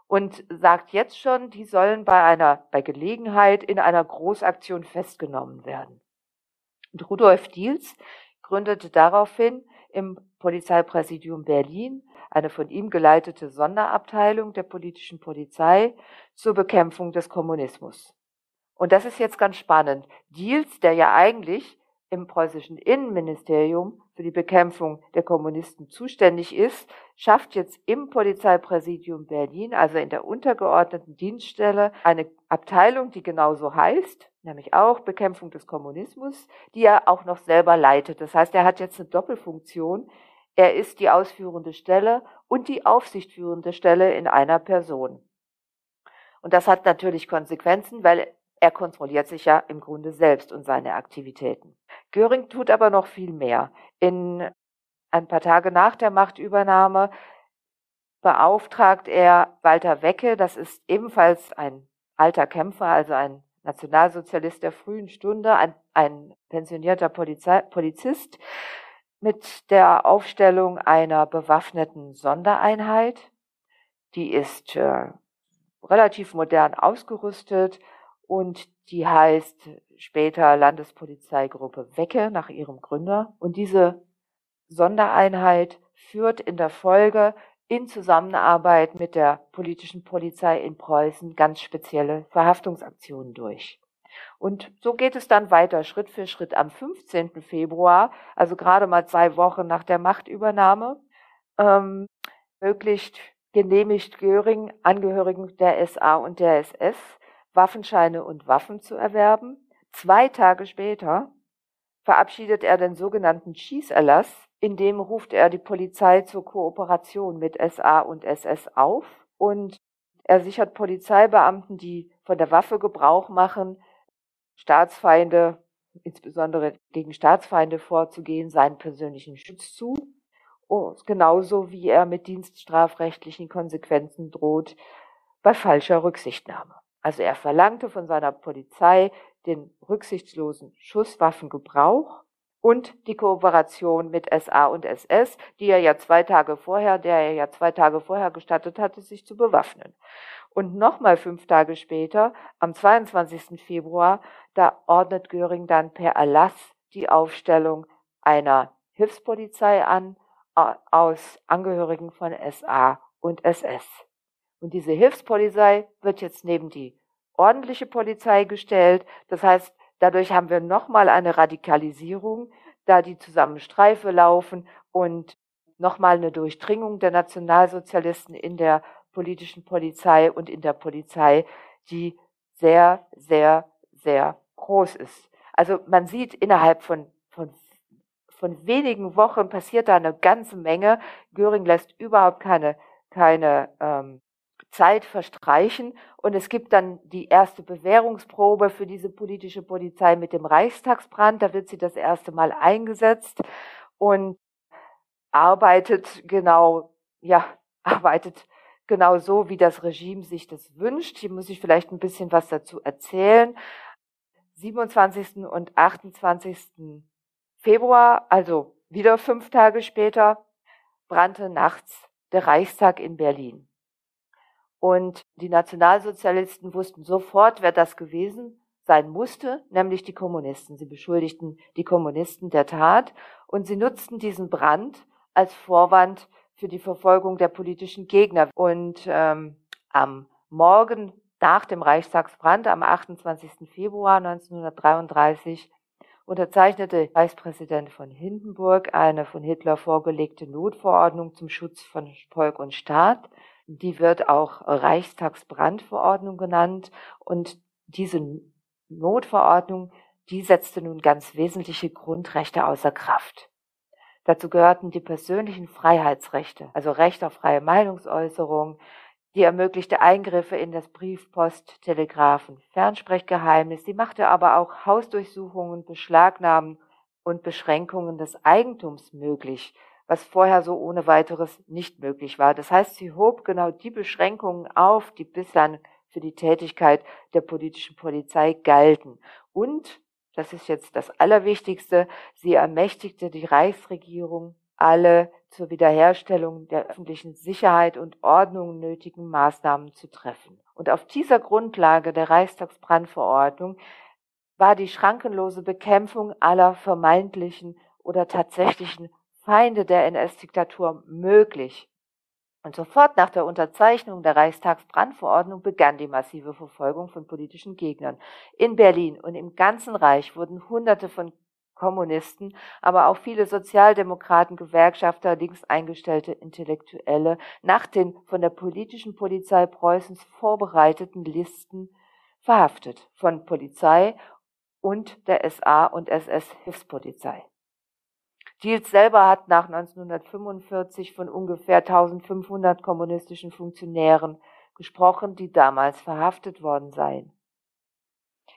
Und sagt jetzt schon, die sollen bei einer, bei Gelegenheit in einer Großaktion festgenommen werden. Und Rudolf Diels gründete daraufhin im Polizeipräsidium Berlin eine von ihm geleitete Sonderabteilung der politischen Polizei zur Bekämpfung des Kommunismus. Und das ist jetzt ganz spannend. Diels, der ja eigentlich im preußischen Innenministerium für die Bekämpfung der Kommunisten zuständig ist, schafft jetzt im Polizeipräsidium Berlin, also in der untergeordneten Dienststelle, eine Abteilung, die genauso heißt, nämlich auch Bekämpfung des Kommunismus, die er auch noch selber leitet. Das heißt, er hat jetzt eine Doppelfunktion. Er ist die ausführende Stelle und die aufsichtführende Stelle in einer Person. Und das hat natürlich Konsequenzen, weil er kontrolliert sich ja im Grunde selbst und seine Aktivitäten. Göring tut aber noch viel mehr. In ein paar Tage nach der Machtübernahme beauftragt er Walter Wecke, das ist ebenfalls ein alter Kämpfer, also ein Nationalsozialist der frühen Stunde, ein, ein pensionierter Polizei, Polizist, mit der Aufstellung einer bewaffneten Sondereinheit. Die ist äh, relativ modern ausgerüstet und die heißt später Landespolizeigruppe Wecke nach ihrem Gründer. Und diese Sondereinheit führt in der Folge in Zusammenarbeit mit der politischen Polizei in Preußen ganz spezielle Verhaftungsaktionen durch. Und so geht es dann weiter, Schritt für Schritt. Am 15. Februar, also gerade mal zwei Wochen nach der Machtübernahme, ähm, genehmigt Göring Angehörigen der SA und der SS Waffenscheine und Waffen zu erwerben. Zwei Tage später verabschiedet er den sogenannten Schießerlass, in dem ruft er die Polizei zur Kooperation mit SA und SS auf und er sichert Polizeibeamten, die von der Waffe Gebrauch machen, Staatsfeinde, insbesondere gegen Staatsfeinde vorzugehen, seinen persönlichen Schutz zu. Und genauso wie er mit dienststrafrechtlichen Konsequenzen droht bei falscher Rücksichtnahme. Also er verlangte von seiner Polizei den rücksichtslosen Schusswaffengebrauch und die Kooperation mit SA und SS, die er ja zwei Tage vorher, der er ja zwei Tage vorher gestattet hatte, sich zu bewaffnen. Und nochmal fünf Tage später, am 22. Februar, da ordnet Göring dann per Erlass die Aufstellung einer Hilfspolizei an aus Angehörigen von SA und SS. Und diese Hilfspolizei wird jetzt neben die ordentliche Polizei gestellt. Das heißt, dadurch haben wir nochmal eine Radikalisierung, da die zusammen Streife laufen und nochmal eine Durchdringung der Nationalsozialisten in der politischen Polizei und in der Polizei, die sehr, sehr, sehr groß ist. Also man sieht innerhalb von, von, von wenigen Wochen passiert da eine ganze Menge. Göring lässt überhaupt keine, keine ähm, Zeit verstreichen und es gibt dann die erste Bewährungsprobe für diese politische Polizei mit dem Reichstagsbrand. Da wird sie das erste Mal eingesetzt und arbeitet genau, ja, <laughs> arbeitet genau so, wie das Regime sich das wünscht. Hier muss ich vielleicht ein bisschen was dazu erzählen. 27. und 28. Februar, also wieder fünf Tage später, brannte nachts der Reichstag in Berlin. Und die Nationalsozialisten wussten sofort, wer das gewesen sein musste, nämlich die Kommunisten. Sie beschuldigten die Kommunisten der Tat und sie nutzten diesen Brand als Vorwand für die Verfolgung der politischen Gegner. Und ähm, am Morgen nach dem Reichstagsbrand, am 28. Februar 1933, unterzeichnete Reichspräsident von Hindenburg eine von Hitler vorgelegte Notverordnung zum Schutz von Volk und Staat. Die wird auch Reichstagsbrandverordnung genannt. Und diese Notverordnung, die setzte nun ganz wesentliche Grundrechte außer Kraft. Dazu gehörten die persönlichen Freiheitsrechte, also Recht auf freie Meinungsäußerung, die ermöglichte Eingriffe in das Brief, Post, Telegrafen, Fernsprechgeheimnis, die machte aber auch Hausdurchsuchungen, Beschlagnahmen und Beschränkungen des Eigentums möglich, was vorher so ohne weiteres nicht möglich war. Das heißt, sie hob genau die Beschränkungen auf, die bislang für die Tätigkeit der politischen Polizei galten. Und, das ist jetzt das Allerwichtigste, sie ermächtigte die Reichsregierung, alle zur Wiederherstellung der öffentlichen Sicherheit und Ordnung nötigen Maßnahmen zu treffen. Und auf dieser Grundlage der Reichstagsbrandverordnung war die schrankenlose Bekämpfung aller vermeintlichen oder tatsächlichen Feinde der NS-Diktatur möglich. Und sofort nach der Unterzeichnung der Reichstagsbrandverordnung begann die massive Verfolgung von politischen Gegnern. In Berlin und im ganzen Reich wurden Hunderte von Kommunisten, aber auch viele Sozialdemokraten, Gewerkschafter, links eingestellte Intellektuelle nach den von der politischen Polizei Preußens vorbereiteten Listen verhaftet von Polizei und der SA und SS-Hilfspolizei. Diels selber hat nach 1945 von ungefähr 1500 kommunistischen Funktionären gesprochen, die damals verhaftet worden seien.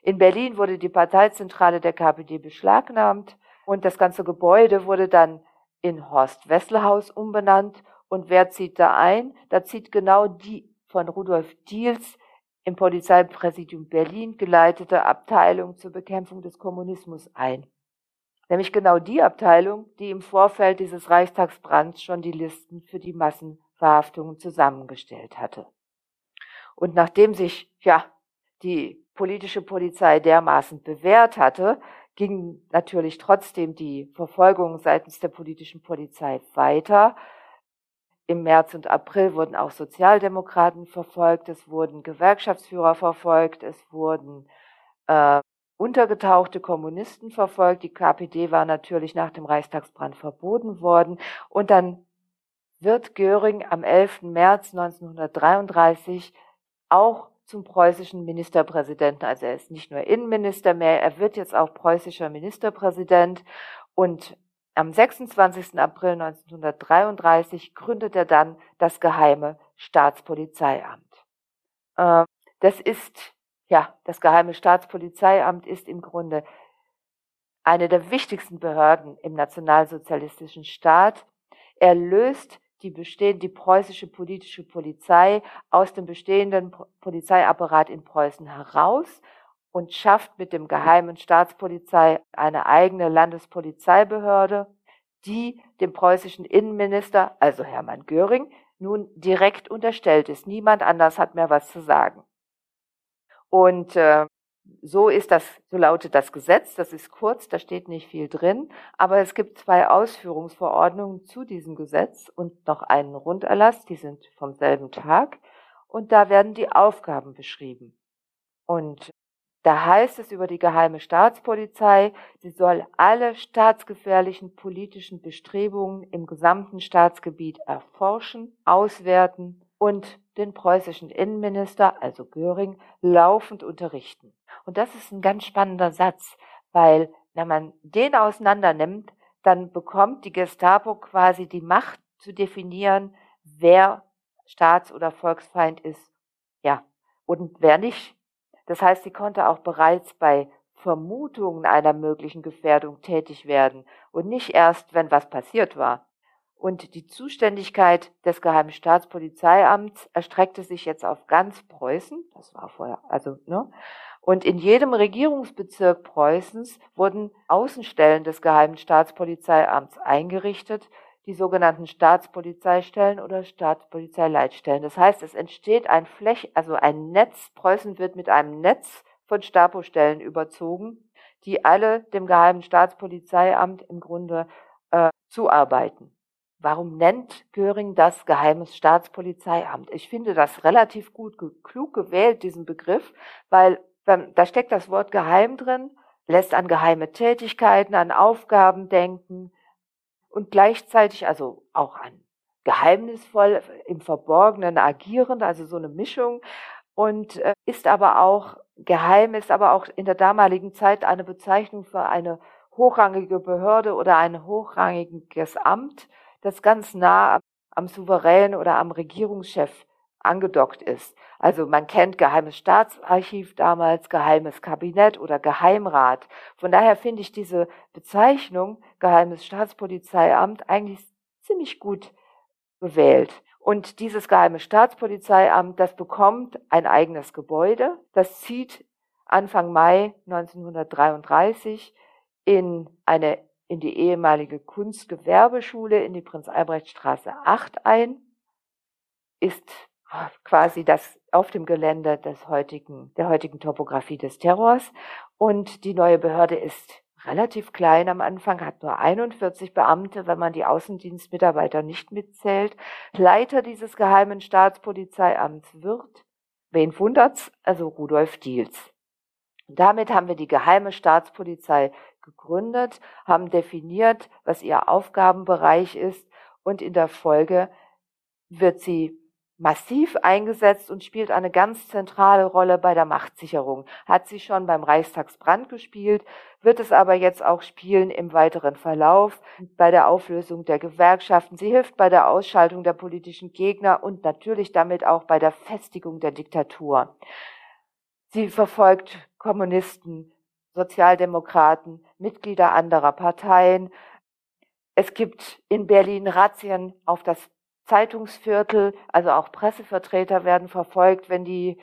In Berlin wurde die Parteizentrale der KPD beschlagnahmt und das ganze Gebäude wurde dann in Horst Wessel Haus umbenannt. Und wer zieht da ein? Da zieht genau die von Rudolf Diels im Polizeipräsidium Berlin geleitete Abteilung zur Bekämpfung des Kommunismus ein. Nämlich genau die Abteilung, die im Vorfeld dieses Reichstagsbrands schon die Listen für die Massenverhaftungen zusammengestellt hatte. Und nachdem sich, ja, die politische Polizei dermaßen bewährt hatte, ging natürlich trotzdem die Verfolgung seitens der politischen Polizei weiter. Im März und April wurden auch Sozialdemokraten verfolgt, es wurden Gewerkschaftsführer verfolgt, es wurden äh, untergetauchte Kommunisten verfolgt. Die KPD war natürlich nach dem Reichstagsbrand verboten worden. Und dann wird Göring am 11. März 1933 auch zum preußischen Ministerpräsidenten. Also er ist nicht nur Innenminister mehr, er wird jetzt auch preußischer Ministerpräsident. Und am 26. April 1933 gründet er dann das geheime Staatspolizeiamt. Ähm, das ist, ja, das geheime Staatspolizeiamt ist im Grunde eine der wichtigsten Behörden im nationalsozialistischen Staat. Er löst die bestehen, die preußische politische Polizei aus dem bestehenden Polizeiapparat in Preußen heraus und schafft mit dem geheimen Staatspolizei eine eigene Landespolizeibehörde, die dem preußischen Innenminister, also Hermann Göring, nun direkt unterstellt ist. Niemand anders hat mehr was zu sagen. Und äh, so ist das, so lautet das Gesetz. Das ist kurz, da steht nicht viel drin. Aber es gibt zwei Ausführungsverordnungen zu diesem Gesetz und noch einen Runderlass. Die sind vom selben Tag. Und da werden die Aufgaben beschrieben. Und da heißt es über die geheime Staatspolizei, sie soll alle staatsgefährlichen politischen Bestrebungen im gesamten Staatsgebiet erforschen, auswerten und den preußischen Innenminister, also Göring, laufend unterrichten. Und das ist ein ganz spannender Satz, weil wenn man den auseinander nimmt, dann bekommt die Gestapo quasi die Macht zu definieren, wer Staats- oder Volksfeind ist. Ja, und wer nicht. Das heißt, sie konnte auch bereits bei Vermutungen einer möglichen Gefährdung tätig werden und nicht erst, wenn was passiert war. Und die Zuständigkeit des Geheimen Staatspolizeiamts erstreckte sich jetzt auf ganz Preußen. Das war vorher, also, ne? Und in jedem Regierungsbezirk Preußens wurden Außenstellen des Geheimen Staatspolizeiamts eingerichtet, die sogenannten Staatspolizeistellen oder Staatspolizeileitstellen. Das heißt, es entsteht ein Fläch, also ein Netz. Preußen wird mit einem Netz von Stapostellen überzogen, die alle dem Geheimen Staatspolizeiamt im Grunde äh, zuarbeiten. Warum nennt Göring das Geheimes Staatspolizeiamt? Ich finde das relativ gut, klug gewählt, diesen Begriff, weil da steckt das Wort geheim drin, lässt an geheime Tätigkeiten, an Aufgaben denken und gleichzeitig also auch an geheimnisvoll im Verborgenen agierend, also so eine Mischung und äh, ist aber auch geheim, ist aber auch in der damaligen Zeit eine Bezeichnung für eine hochrangige Behörde oder ein hochrangiges Amt, das ganz nah am Souverän oder am Regierungschef angedockt ist. Also man kennt Geheimes Staatsarchiv damals, Geheimes Kabinett oder Geheimrat. Von daher finde ich diese Bezeichnung Geheimes Staatspolizeiamt eigentlich ziemlich gut gewählt. Und dieses Geheime Staatspolizeiamt, das bekommt ein eigenes Gebäude. Das zieht Anfang Mai 1933 in eine in die ehemalige Kunstgewerbeschule in die Prinz-Albrecht-Straße 8 ein, ist quasi das auf dem Gelände des heutigen, der heutigen Topografie des Terrors. Und die neue Behörde ist relativ klein am Anfang, hat nur 41 Beamte, wenn man die Außendienstmitarbeiter nicht mitzählt. Leiter dieses geheimen Staatspolizeiamts wird, wen wundert's, also Rudolf Diels. damit haben wir die geheime Staatspolizei gegründet, haben definiert, was ihr Aufgabenbereich ist und in der Folge wird sie massiv eingesetzt und spielt eine ganz zentrale Rolle bei der Machtsicherung. Hat sie schon beim Reichstagsbrand gespielt, wird es aber jetzt auch spielen im weiteren Verlauf bei der Auflösung der Gewerkschaften. Sie hilft bei der Ausschaltung der politischen Gegner und natürlich damit auch bei der Festigung der Diktatur. Sie verfolgt Kommunisten, Sozialdemokraten, Mitglieder anderer Parteien. Es gibt in Berlin Razzien auf das Zeitungsviertel, also auch Pressevertreter werden verfolgt, wenn die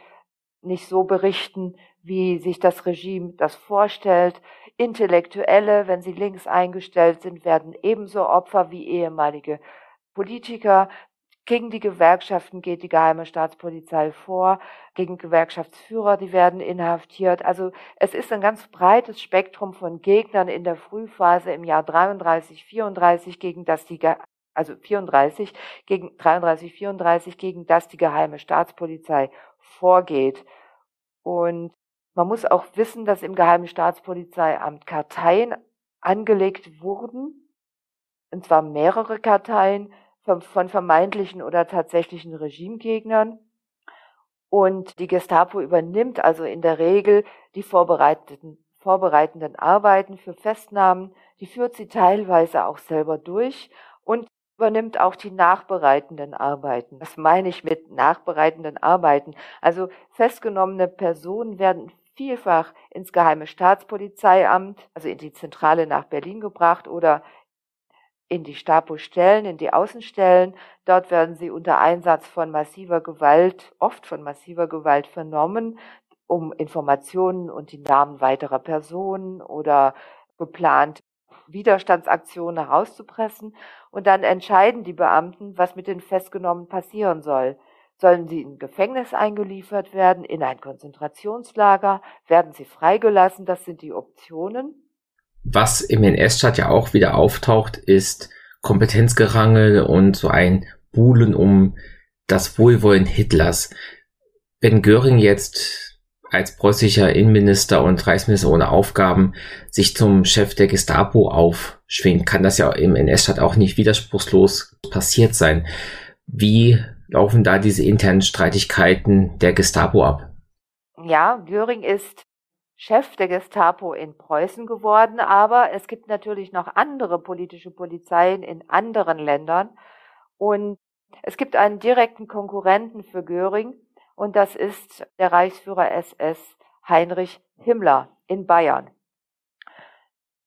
nicht so berichten, wie sich das Regime das vorstellt. Intellektuelle, wenn sie links eingestellt sind, werden ebenso Opfer wie ehemalige Politiker. Gegen die Gewerkschaften geht die geheime Staatspolizei vor, gegen Gewerkschaftsführer, die werden inhaftiert. Also es ist ein ganz breites Spektrum von Gegnern in der Frühphase im Jahr 33, 34, gegen das die also 34 gegen 33, 34 gegen das die geheime Staatspolizei vorgeht. Und man muss auch wissen, dass im geheimen Staatspolizeiamt Karteien angelegt wurden, und zwar mehrere Karteien von, vermeintlichen oder tatsächlichen Regimegegnern. Und die Gestapo übernimmt also in der Regel die vorbereiteten, vorbereitenden Arbeiten für Festnahmen, die führt sie teilweise auch selber durch und übernimmt auch die nachbereitenden Arbeiten. Was meine ich mit nachbereitenden Arbeiten? Also festgenommene Personen werden vielfach ins Geheime Staatspolizeiamt, also in die Zentrale nach Berlin gebracht oder in die Stapo-Stellen, in die Außenstellen. Dort werden sie unter Einsatz von massiver Gewalt, oft von massiver Gewalt vernommen, um Informationen und die Namen weiterer Personen oder geplant Widerstandsaktionen herauszupressen und dann entscheiden die Beamten, was mit den Festgenommenen passieren soll. Sollen sie in Gefängnis eingeliefert werden, in ein Konzentrationslager, werden sie freigelassen, das sind die Optionen. Was im NS-Staat ja auch wieder auftaucht, ist Kompetenzgerangel und so ein Buhlen um das Wohlwollen Hitlers. Wenn Göring jetzt als preußischer Innenminister und Reichsminister ohne Aufgaben sich zum Chef der Gestapo aufschwingt, kann das ja im NS-Staat auch nicht widerspruchslos passiert sein. Wie laufen da diese internen Streitigkeiten der Gestapo ab? Ja, Göring ist Chef der Gestapo in Preußen geworden, aber es gibt natürlich noch andere politische Polizeien in anderen Ländern und es gibt einen direkten Konkurrenten für Göring, und das ist der Reichsführer SS Heinrich Himmler in Bayern.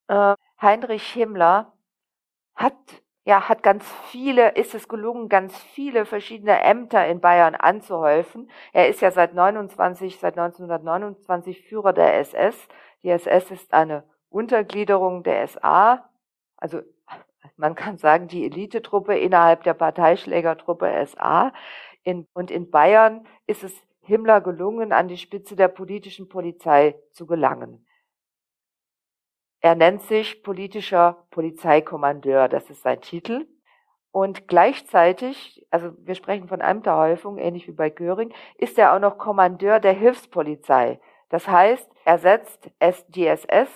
Äh, Heinrich Himmler hat ja, hat ganz viele, ist es gelungen, ganz viele verschiedene Ämter in Bayern anzuhäufen. Er ist ja seit 29, seit 1929 Führer der SS. Die SS ist eine Untergliederung der SA. Also, man kann sagen, die Elitetruppe innerhalb der Parteischlägertruppe SA. In, und in Bayern ist es Himmler gelungen, an die Spitze der politischen Polizei zu gelangen. Er nennt sich politischer Polizeikommandeur, das ist sein Titel. Und gleichzeitig, also wir sprechen von Ämterhäufung, ähnlich wie bei Göring, ist er auch noch Kommandeur der Hilfspolizei. Das heißt, er setzt die SS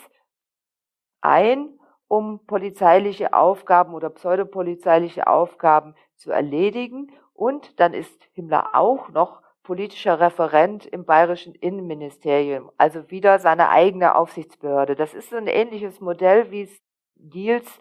ein, um polizeiliche Aufgaben oder pseudopolizeiliche Aufgaben zu erledigen und dann ist Himmler auch noch politischer Referent im bayerischen Innenministerium, also wieder seine eigene Aufsichtsbehörde. Das ist ein ähnliches Modell, wie es Diels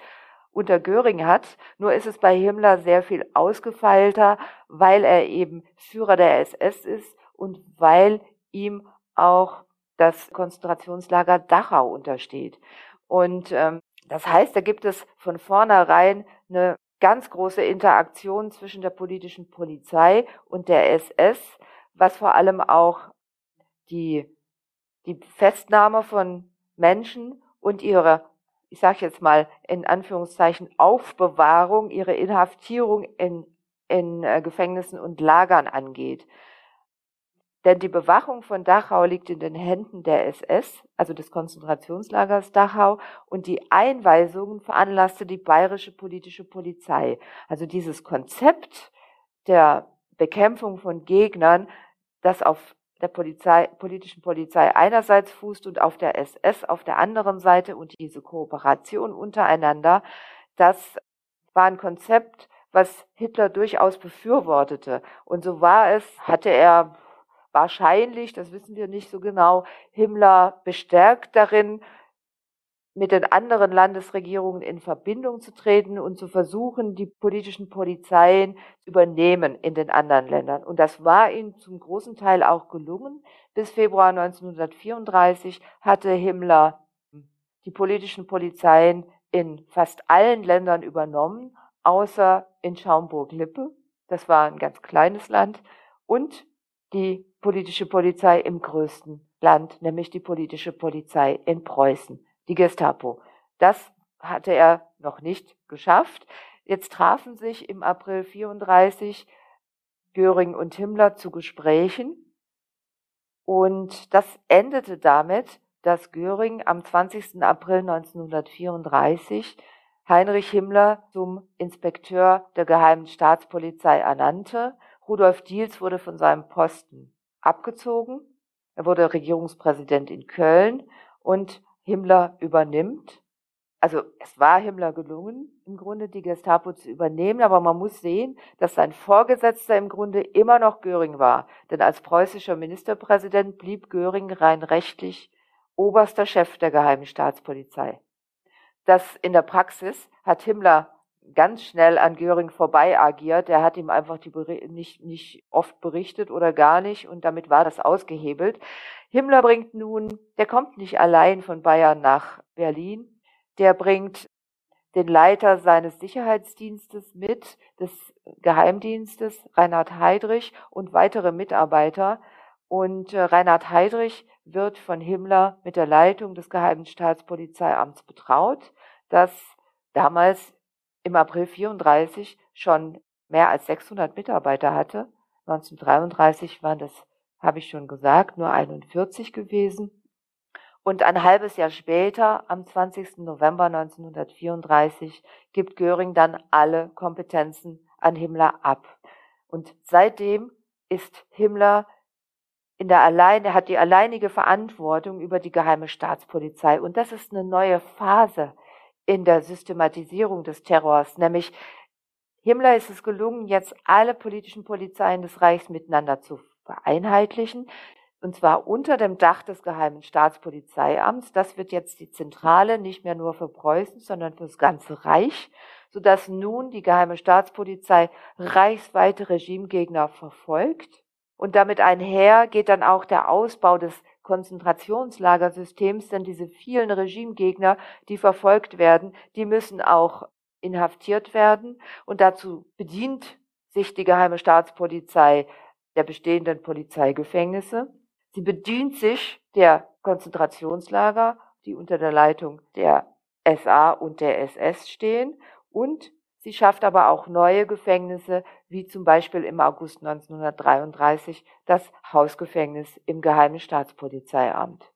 unter Göring hat, nur ist es bei Himmler sehr viel ausgefeilter, weil er eben Führer der SS ist und weil ihm auch das Konzentrationslager Dachau untersteht. Und ähm, das heißt, da gibt es von vornherein eine ganz große Interaktion zwischen der politischen Polizei und der SS, was vor allem auch die, die Festnahme von Menschen und ihre, ich sage jetzt mal in Anführungszeichen, Aufbewahrung, ihre Inhaftierung in, in äh, Gefängnissen und Lagern angeht. Denn die Bewachung von Dachau liegt in den Händen der SS, also des Konzentrationslagers Dachau, und die Einweisungen veranlasste die bayerische politische Polizei. Also dieses Konzept der Bekämpfung von Gegnern, das auf der Polizei, politischen Polizei einerseits fußt und auf der SS auf der anderen Seite und diese Kooperation untereinander, das war ein Konzept, was Hitler durchaus befürwortete. Und so war es, hatte er wahrscheinlich, das wissen wir nicht so genau, Himmler bestärkt darin, mit den anderen Landesregierungen in Verbindung zu treten und zu versuchen, die politischen Polizeien zu übernehmen in den anderen Ländern. Und das war ihm zum großen Teil auch gelungen. Bis Februar 1934 hatte Himmler die politischen Polizeien in fast allen Ländern übernommen, außer in Schaumburg-Lippe. Das war ein ganz kleines Land. Und die politische Polizei im größten Land, nämlich die politische Polizei in Preußen, die Gestapo. Das hatte er noch nicht geschafft. Jetzt trafen sich im April 34 Göring und Himmler zu Gesprächen und das endete damit, dass Göring am 20. April 1934 Heinrich Himmler zum Inspekteur der Geheimen Staatspolizei ernannte. Rudolf Diels wurde von seinem Posten abgezogen. Er wurde Regierungspräsident in Köln und Himmler übernimmt. Also es war Himmler gelungen, im Grunde die Gestapo zu übernehmen, aber man muss sehen, dass sein Vorgesetzter im Grunde immer noch Göring war. Denn als preußischer Ministerpräsident blieb Göring rein rechtlich oberster Chef der Geheimen Staatspolizei. Das in der Praxis hat Himmler ganz schnell an Göring vorbei agiert. Er hat ihm einfach die nicht, nicht oft berichtet oder gar nicht und damit war das ausgehebelt. Himmler bringt nun, der kommt nicht allein von Bayern nach Berlin, der bringt den Leiter seines Sicherheitsdienstes mit, des Geheimdienstes, Reinhard Heydrich und weitere Mitarbeiter. Und äh, Reinhard Heydrich wird von Himmler mit der Leitung des Geheimen Staatspolizeiamts betraut, das damals im April 34 schon mehr als 600 Mitarbeiter hatte. 1933 waren das, habe ich schon gesagt, nur 41 gewesen. Und ein halbes Jahr später, am 20. November 1934, gibt Göring dann alle Kompetenzen an Himmler ab. Und seitdem ist Himmler in der allein, er hat die alleinige Verantwortung über die geheime Staatspolizei. Und das ist eine neue Phase in der Systematisierung des Terrors, nämlich Himmler ist es gelungen, jetzt alle politischen Polizeien des Reichs miteinander zu vereinheitlichen, und zwar unter dem Dach des Geheimen Staatspolizeiamts. Das wird jetzt die Zentrale, nicht mehr nur für Preußen, sondern für das ganze Reich, sodass nun die Geheime Staatspolizei reichsweite Regimegegner verfolgt. Und damit einher geht dann auch der Ausbau des Konzentrationslagersystems, denn diese vielen Regimegegner, die verfolgt werden, die müssen auch inhaftiert werden und dazu bedient sich die geheime Staatspolizei der bestehenden Polizeigefängnisse. Sie bedient sich der Konzentrationslager, die unter der Leitung der SA und der SS stehen und Sie schafft aber auch neue Gefängnisse, wie zum Beispiel im August 1933 das Hausgefängnis im Geheimen Staatspolizeiamt.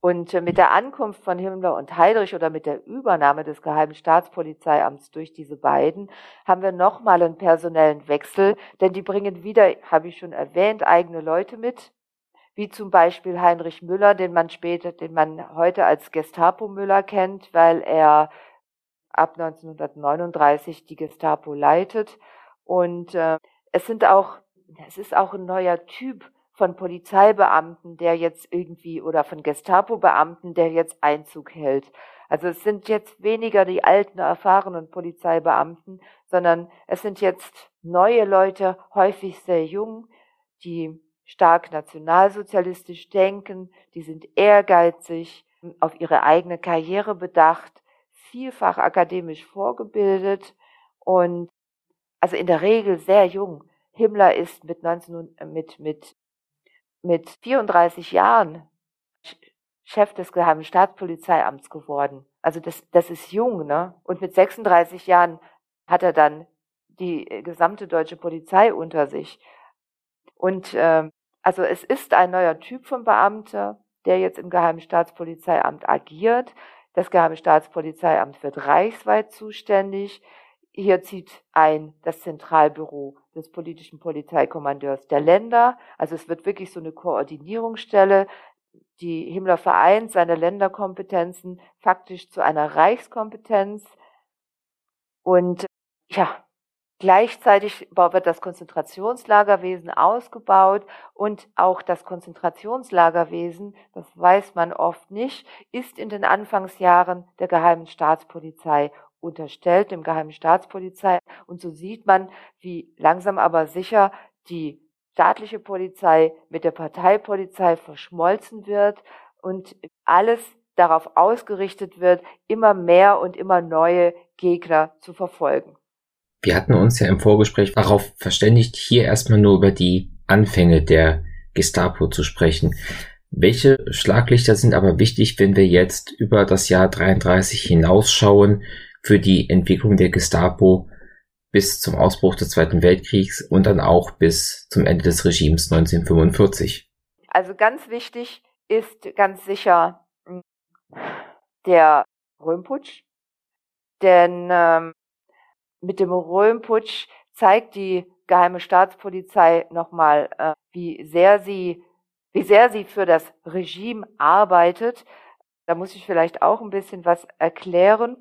Und mit der Ankunft von Himmler und Heydrich oder mit der Übernahme des Geheimen Staatspolizeiamts durch diese beiden haben wir nochmal einen personellen Wechsel, denn die bringen wieder, habe ich schon erwähnt, eigene Leute mit, wie zum Beispiel Heinrich Müller, den man später, den man heute als Gestapo Müller kennt, weil er ab 1939 die Gestapo leitet. Und äh, es sind auch es ist auch ein neuer Typ von Polizeibeamten, der jetzt irgendwie oder von Gestapo-Beamten, der jetzt Einzug hält. Also es sind jetzt weniger die alten, erfahrenen Polizeibeamten, sondern es sind jetzt neue Leute, häufig sehr jung, die stark nationalsozialistisch denken, die sind ehrgeizig, auf ihre eigene Karriere bedacht, vielfach akademisch vorgebildet und also in der Regel sehr jung. Himmler ist mit 19, mit, mit, mit 34 Jahren Chef des Geheimen Staatspolizeiamts geworden. Also das, das ist jung, ne? Und mit 36 Jahren hat er dann die gesamte deutsche Polizei unter sich. Und äh, also es ist ein neuer Typ von Beamter, der jetzt im Geheimen Staatspolizeiamt agiert. Das Geheime Staatspolizeiamt wird reichsweit zuständig. Hier zieht ein das Zentralbüro des politischen Polizeikommandeurs der Länder. Also es wird wirklich so eine Koordinierungsstelle. Die Himmler vereint seine Länderkompetenzen faktisch zu einer Reichskompetenz. Und ja, Gleichzeitig wird das Konzentrationslagerwesen ausgebaut und auch das Konzentrationslagerwesen, das weiß man oft nicht, ist in den Anfangsjahren der Geheimen Staatspolizei unterstellt, dem Geheimen Staatspolizei. Und so sieht man, wie langsam aber sicher die staatliche Polizei mit der Parteipolizei verschmolzen wird und alles darauf ausgerichtet wird, immer mehr und immer neue Gegner zu verfolgen. Wir hatten uns ja im Vorgespräch darauf verständigt, hier erstmal nur über die Anfänge der Gestapo zu sprechen. Welche Schlaglichter sind aber wichtig, wenn wir jetzt über das Jahr 33 hinausschauen für die Entwicklung der Gestapo bis zum Ausbruch des Zweiten Weltkriegs und dann auch bis zum Ende des Regimes 1945? Also ganz wichtig ist ganz sicher hm, der Röhmputsch, denn ähm, mit dem Röhmputsch zeigt die geheime Staatspolizei nochmal, äh, wie sehr sie, wie sehr sie für das Regime arbeitet. Da muss ich vielleicht auch ein bisschen was erklären.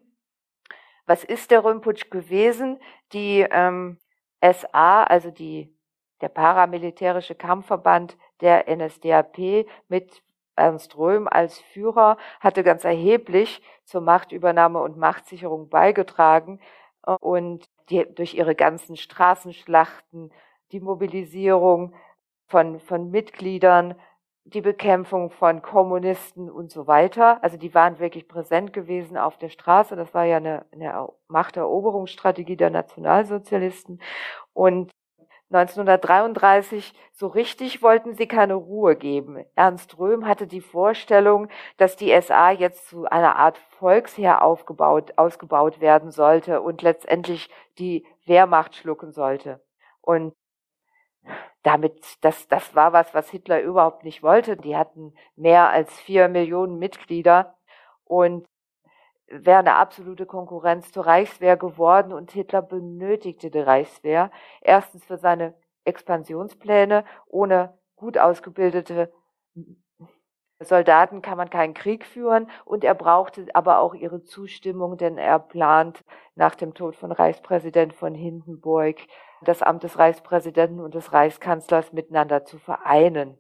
Was ist der Röhmputsch gewesen? Die ähm, SA, also die, der paramilitärische Kampfverband der NSDAP mit Ernst Röhm als Führer hatte ganz erheblich zur Machtübernahme und Machtsicherung beigetragen und die, durch ihre ganzen Straßenschlachten, die Mobilisierung von, von Mitgliedern, die Bekämpfung von Kommunisten und so weiter. Also die waren wirklich präsent gewesen auf der Straße. Das war ja eine, eine Machteroberungsstrategie der Nationalsozialisten. Und 1933 so richtig wollten sie keine Ruhe geben. Ernst Röhm hatte die Vorstellung, dass die SA jetzt zu einer Art Volksheer aufgebaut, ausgebaut werden sollte und letztendlich die Wehrmacht schlucken sollte. Und damit, das, das war was, was Hitler überhaupt nicht wollte. Die hatten mehr als vier Millionen Mitglieder und wäre eine absolute Konkurrenz zur Reichswehr geworden und Hitler benötigte die Reichswehr erstens für seine Expansionspläne. Ohne gut ausgebildete Soldaten kann man keinen Krieg führen und er brauchte aber auch ihre Zustimmung, denn er plant nach dem Tod von Reichspräsident von Hindenburg das Amt des Reichspräsidenten und des Reichskanzlers miteinander zu vereinen.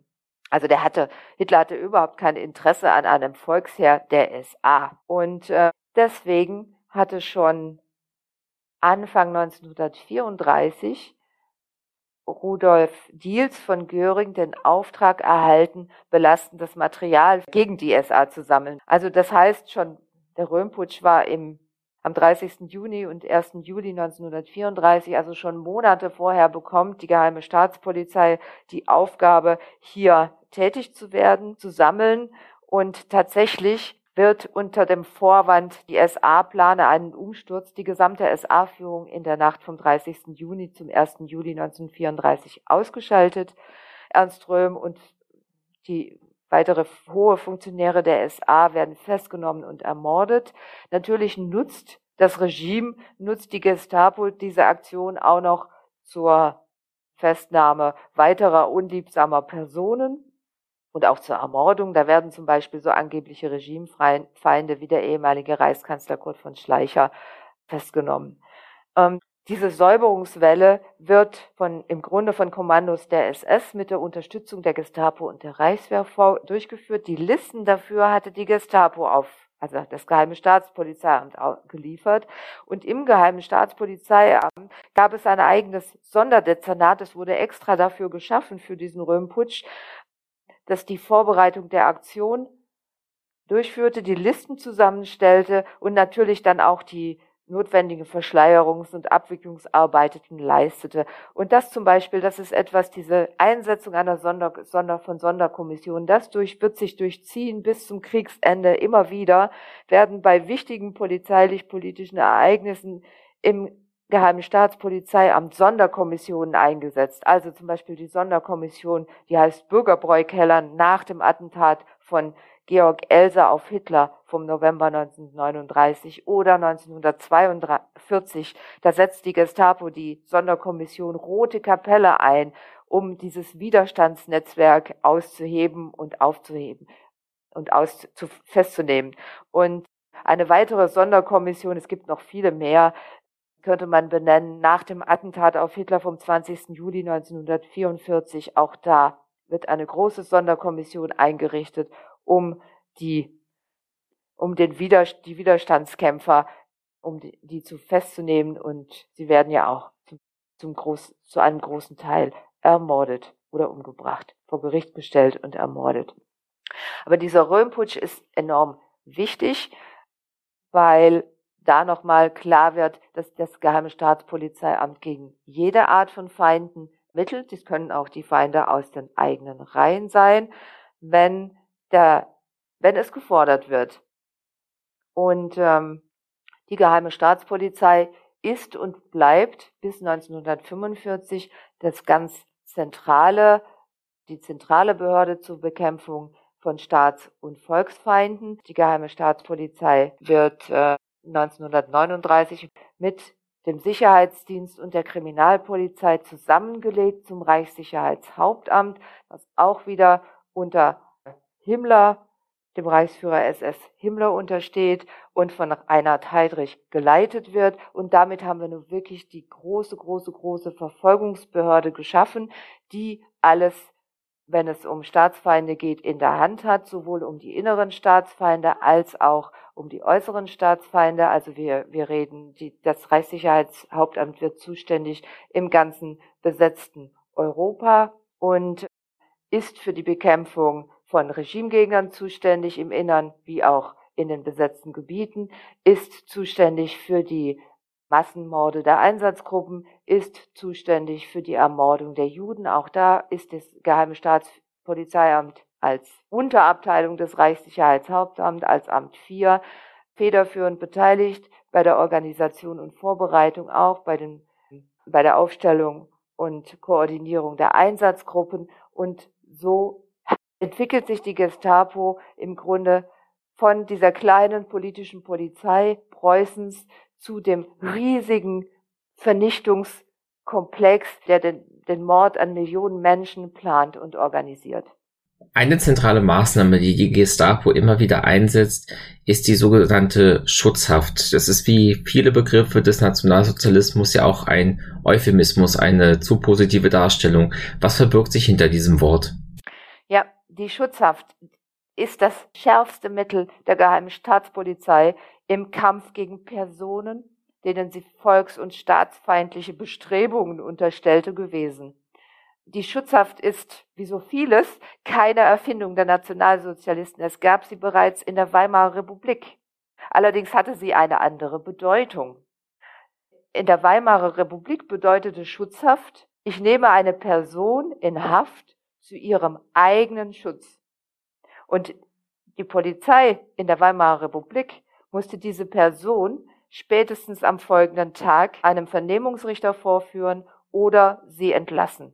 Also der hatte, Hitler hatte überhaupt kein Interesse an einem Volksheer der SA. Und äh, Deswegen hatte schon Anfang 1934 Rudolf Diels von Göring den Auftrag erhalten, belastendes Material gegen die SA zu sammeln. Also das heißt schon, der Röhmputsch war im, am 30. Juni und 1. Juli 1934, also schon Monate vorher bekommt die Geheime Staatspolizei die Aufgabe, hier tätig zu werden, zu sammeln und tatsächlich wird unter dem Vorwand, die SA plane einen Umsturz, die gesamte SA-Führung in der Nacht vom 30. Juni zum 1. Juli 1934 ausgeschaltet. Ernst Röhm und die weitere hohe Funktionäre der SA werden festgenommen und ermordet. Natürlich nutzt das Regime, nutzt die Gestapo diese Aktion auch noch zur Festnahme weiterer unliebsamer Personen und auch zur Ermordung. Da werden zum Beispiel so angebliche Regimefeinde wie der ehemalige Reichskanzler Kurt von Schleicher festgenommen. Ähm, Diese Säuberungswelle wird von, im Grunde von Kommandos der SS mit der Unterstützung der Gestapo und der Reichswehr durchgeführt. Die Listen dafür hatte die Gestapo auf, also das Geheime Staatspolizeiamt geliefert. Und im Geheimen Staatspolizeiamt gab es ein eigenes Sonderdezernat, das wurde extra dafür geschaffen, für diesen Röhmputsch, das die Vorbereitung der Aktion durchführte, die Listen zusammenstellte und natürlich dann auch die notwendige Verschleierungs- und Abwicklungsarbeiten leistete. Und das zum Beispiel, das ist etwas, diese Einsetzung einer Sonder, Sonder, von Sonderkommissionen, das durch, wird sich durchziehen bis zum Kriegsende immer wieder, werden bei wichtigen polizeilich-politischen Ereignissen im Geheimen Staatspolizeiamt Sonderkommissionen eingesetzt. Also zum Beispiel die Sonderkommission, die heißt Bürgerbräukeller nach dem Attentat von Georg Elser auf Hitler vom November 1939 oder 1942. Da setzt die Gestapo die Sonderkommission Rote Kapelle ein, um dieses Widerstandsnetzwerk auszuheben und aufzuheben und aus, zu, festzunehmen. Und eine weitere Sonderkommission, es gibt noch viele mehr, könnte man benennen, nach dem Attentat auf Hitler vom 20. Juli 1944. Auch da wird eine große Sonderkommission eingerichtet, um die, um den Widerstand, die Widerstandskämpfer, um die, die, zu festzunehmen und sie werden ja auch zum, zum groß, zu einem großen Teil ermordet oder umgebracht, vor Gericht gestellt und ermordet. Aber dieser Röhmputsch ist enorm wichtig, weil da nochmal klar wird, dass das Geheime Staatspolizeiamt gegen jede Art von Feinden mittelt. Dies können auch die Feinde aus den eigenen Reihen sein. Wenn der wenn es gefordert wird. Und ähm, die Geheime Staatspolizei ist und bleibt bis 1945 das ganz zentrale, die zentrale Behörde zur Bekämpfung von Staats- und Volksfeinden. Die Geheime Staatspolizei wird äh, 1939 mit dem Sicherheitsdienst und der Kriminalpolizei zusammengelegt zum Reichssicherheitshauptamt, das auch wieder unter Himmler dem Reichsführer SS Himmler untersteht und von Reinhard Heydrich geleitet wird. Und damit haben wir nun wirklich die große, große, große Verfolgungsbehörde geschaffen, die alles, wenn es um Staatsfeinde geht, in der Hand hat, sowohl um die inneren Staatsfeinde als auch um die äußeren Staatsfeinde. Also wir, wir reden, die, das Reichssicherheitshauptamt wird zuständig im ganzen besetzten Europa und ist für die Bekämpfung von Regimegegnern zuständig im Innern wie auch in den besetzten Gebieten, ist zuständig für die Massenmorde der Einsatzgruppen, ist zuständig für die Ermordung der Juden. Auch da ist das Geheime Staatspolizeiamt als Unterabteilung des Reichssicherheitshauptamts, als Amt 4, federführend beteiligt bei der Organisation und Vorbereitung auch, bei, den, bei der Aufstellung und Koordinierung der Einsatzgruppen und so entwickelt sich die Gestapo im Grunde von dieser kleinen politischen Polizei Preußens zu dem riesigen Vernichtungskomplex, der den, den Mord an Millionen Menschen plant und organisiert. Eine zentrale Maßnahme, die die Gestapo immer wieder einsetzt, ist die sogenannte Schutzhaft. Das ist wie viele Begriffe des Nationalsozialismus ja auch ein Euphemismus, eine zu positive Darstellung. Was verbirgt sich hinter diesem Wort? Ja, die Schutzhaft ist das schärfste Mittel der Geheimen Staatspolizei im Kampf gegen Personen, denen sie volks- und staatsfeindliche Bestrebungen unterstellte, gewesen. Die Schutzhaft ist, wie so vieles, keine Erfindung der Nationalsozialisten. Es gab sie bereits in der Weimarer Republik. Allerdings hatte sie eine andere Bedeutung. In der Weimarer Republik bedeutete Schutzhaft, ich nehme eine Person in Haft zu ihrem eigenen Schutz. Und die Polizei in der Weimarer Republik musste diese Person spätestens am folgenden Tag einem Vernehmungsrichter vorführen oder sie entlassen.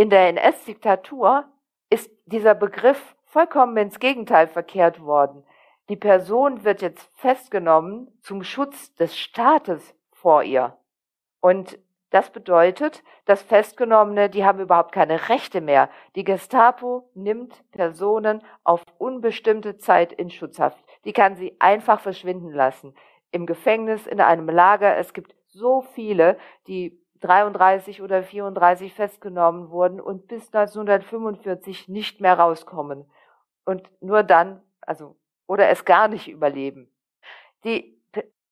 In der NS-Diktatur ist dieser Begriff vollkommen ins Gegenteil verkehrt worden. Die Person wird jetzt festgenommen zum Schutz des Staates vor ihr. Und das bedeutet, dass Festgenommene, die haben überhaupt keine Rechte mehr. Die Gestapo nimmt Personen auf unbestimmte Zeit in Schutzhaft. Die kann sie einfach verschwinden lassen. Im Gefängnis, in einem Lager. Es gibt so viele, die 33 oder 34 festgenommen wurden und bis 1945 nicht mehr rauskommen und nur dann, also oder es gar nicht überleben. Die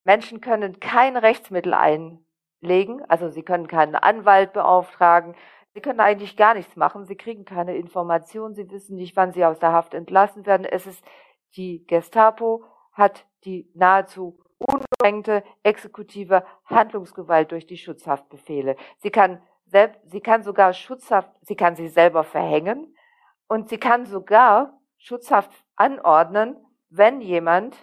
Menschen können kein Rechtsmittel einlegen, also sie können keinen Anwalt beauftragen, sie können eigentlich gar nichts machen, sie kriegen keine Informationen, sie wissen nicht, wann sie aus der Haft entlassen werden. Es ist die Gestapo hat die nahezu unbeschränkte exekutive Handlungsgewalt durch die Schutzhaftbefehle. Sie kann selbst, sie kann sogar Schutzhaft, sie kann sie selber verhängen und sie kann sogar Schutzhaft anordnen, wenn jemand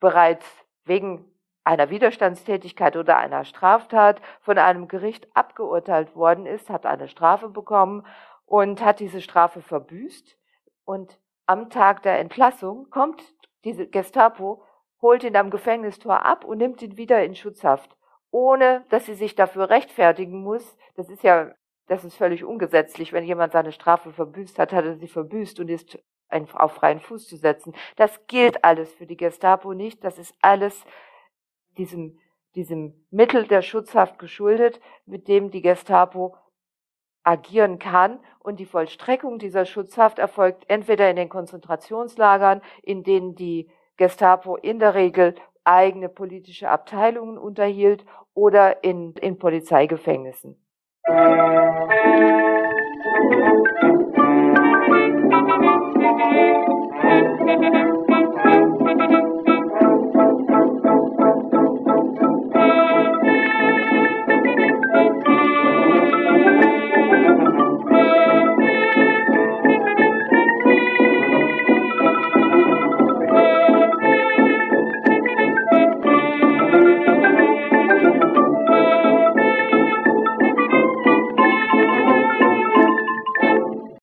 bereits wegen einer Widerstandstätigkeit oder einer Straftat von einem Gericht abgeurteilt worden ist, hat eine Strafe bekommen und hat diese Strafe verbüßt und am Tag der Entlassung kommt diese Gestapo holt ihn am Gefängnistor ab und nimmt ihn wieder in Schutzhaft, ohne dass sie sich dafür rechtfertigen muss. Das ist ja, das ist völlig ungesetzlich. Wenn jemand seine Strafe verbüßt hat, hat er sie verbüßt und ist auf freien Fuß zu setzen. Das gilt alles für die Gestapo nicht. Das ist alles diesem, diesem Mittel der Schutzhaft geschuldet, mit dem die Gestapo agieren kann. Und die Vollstreckung dieser Schutzhaft erfolgt entweder in den Konzentrationslagern, in denen die Gestapo in der Regel eigene politische Abteilungen unterhielt oder in, in Polizeigefängnissen. Musik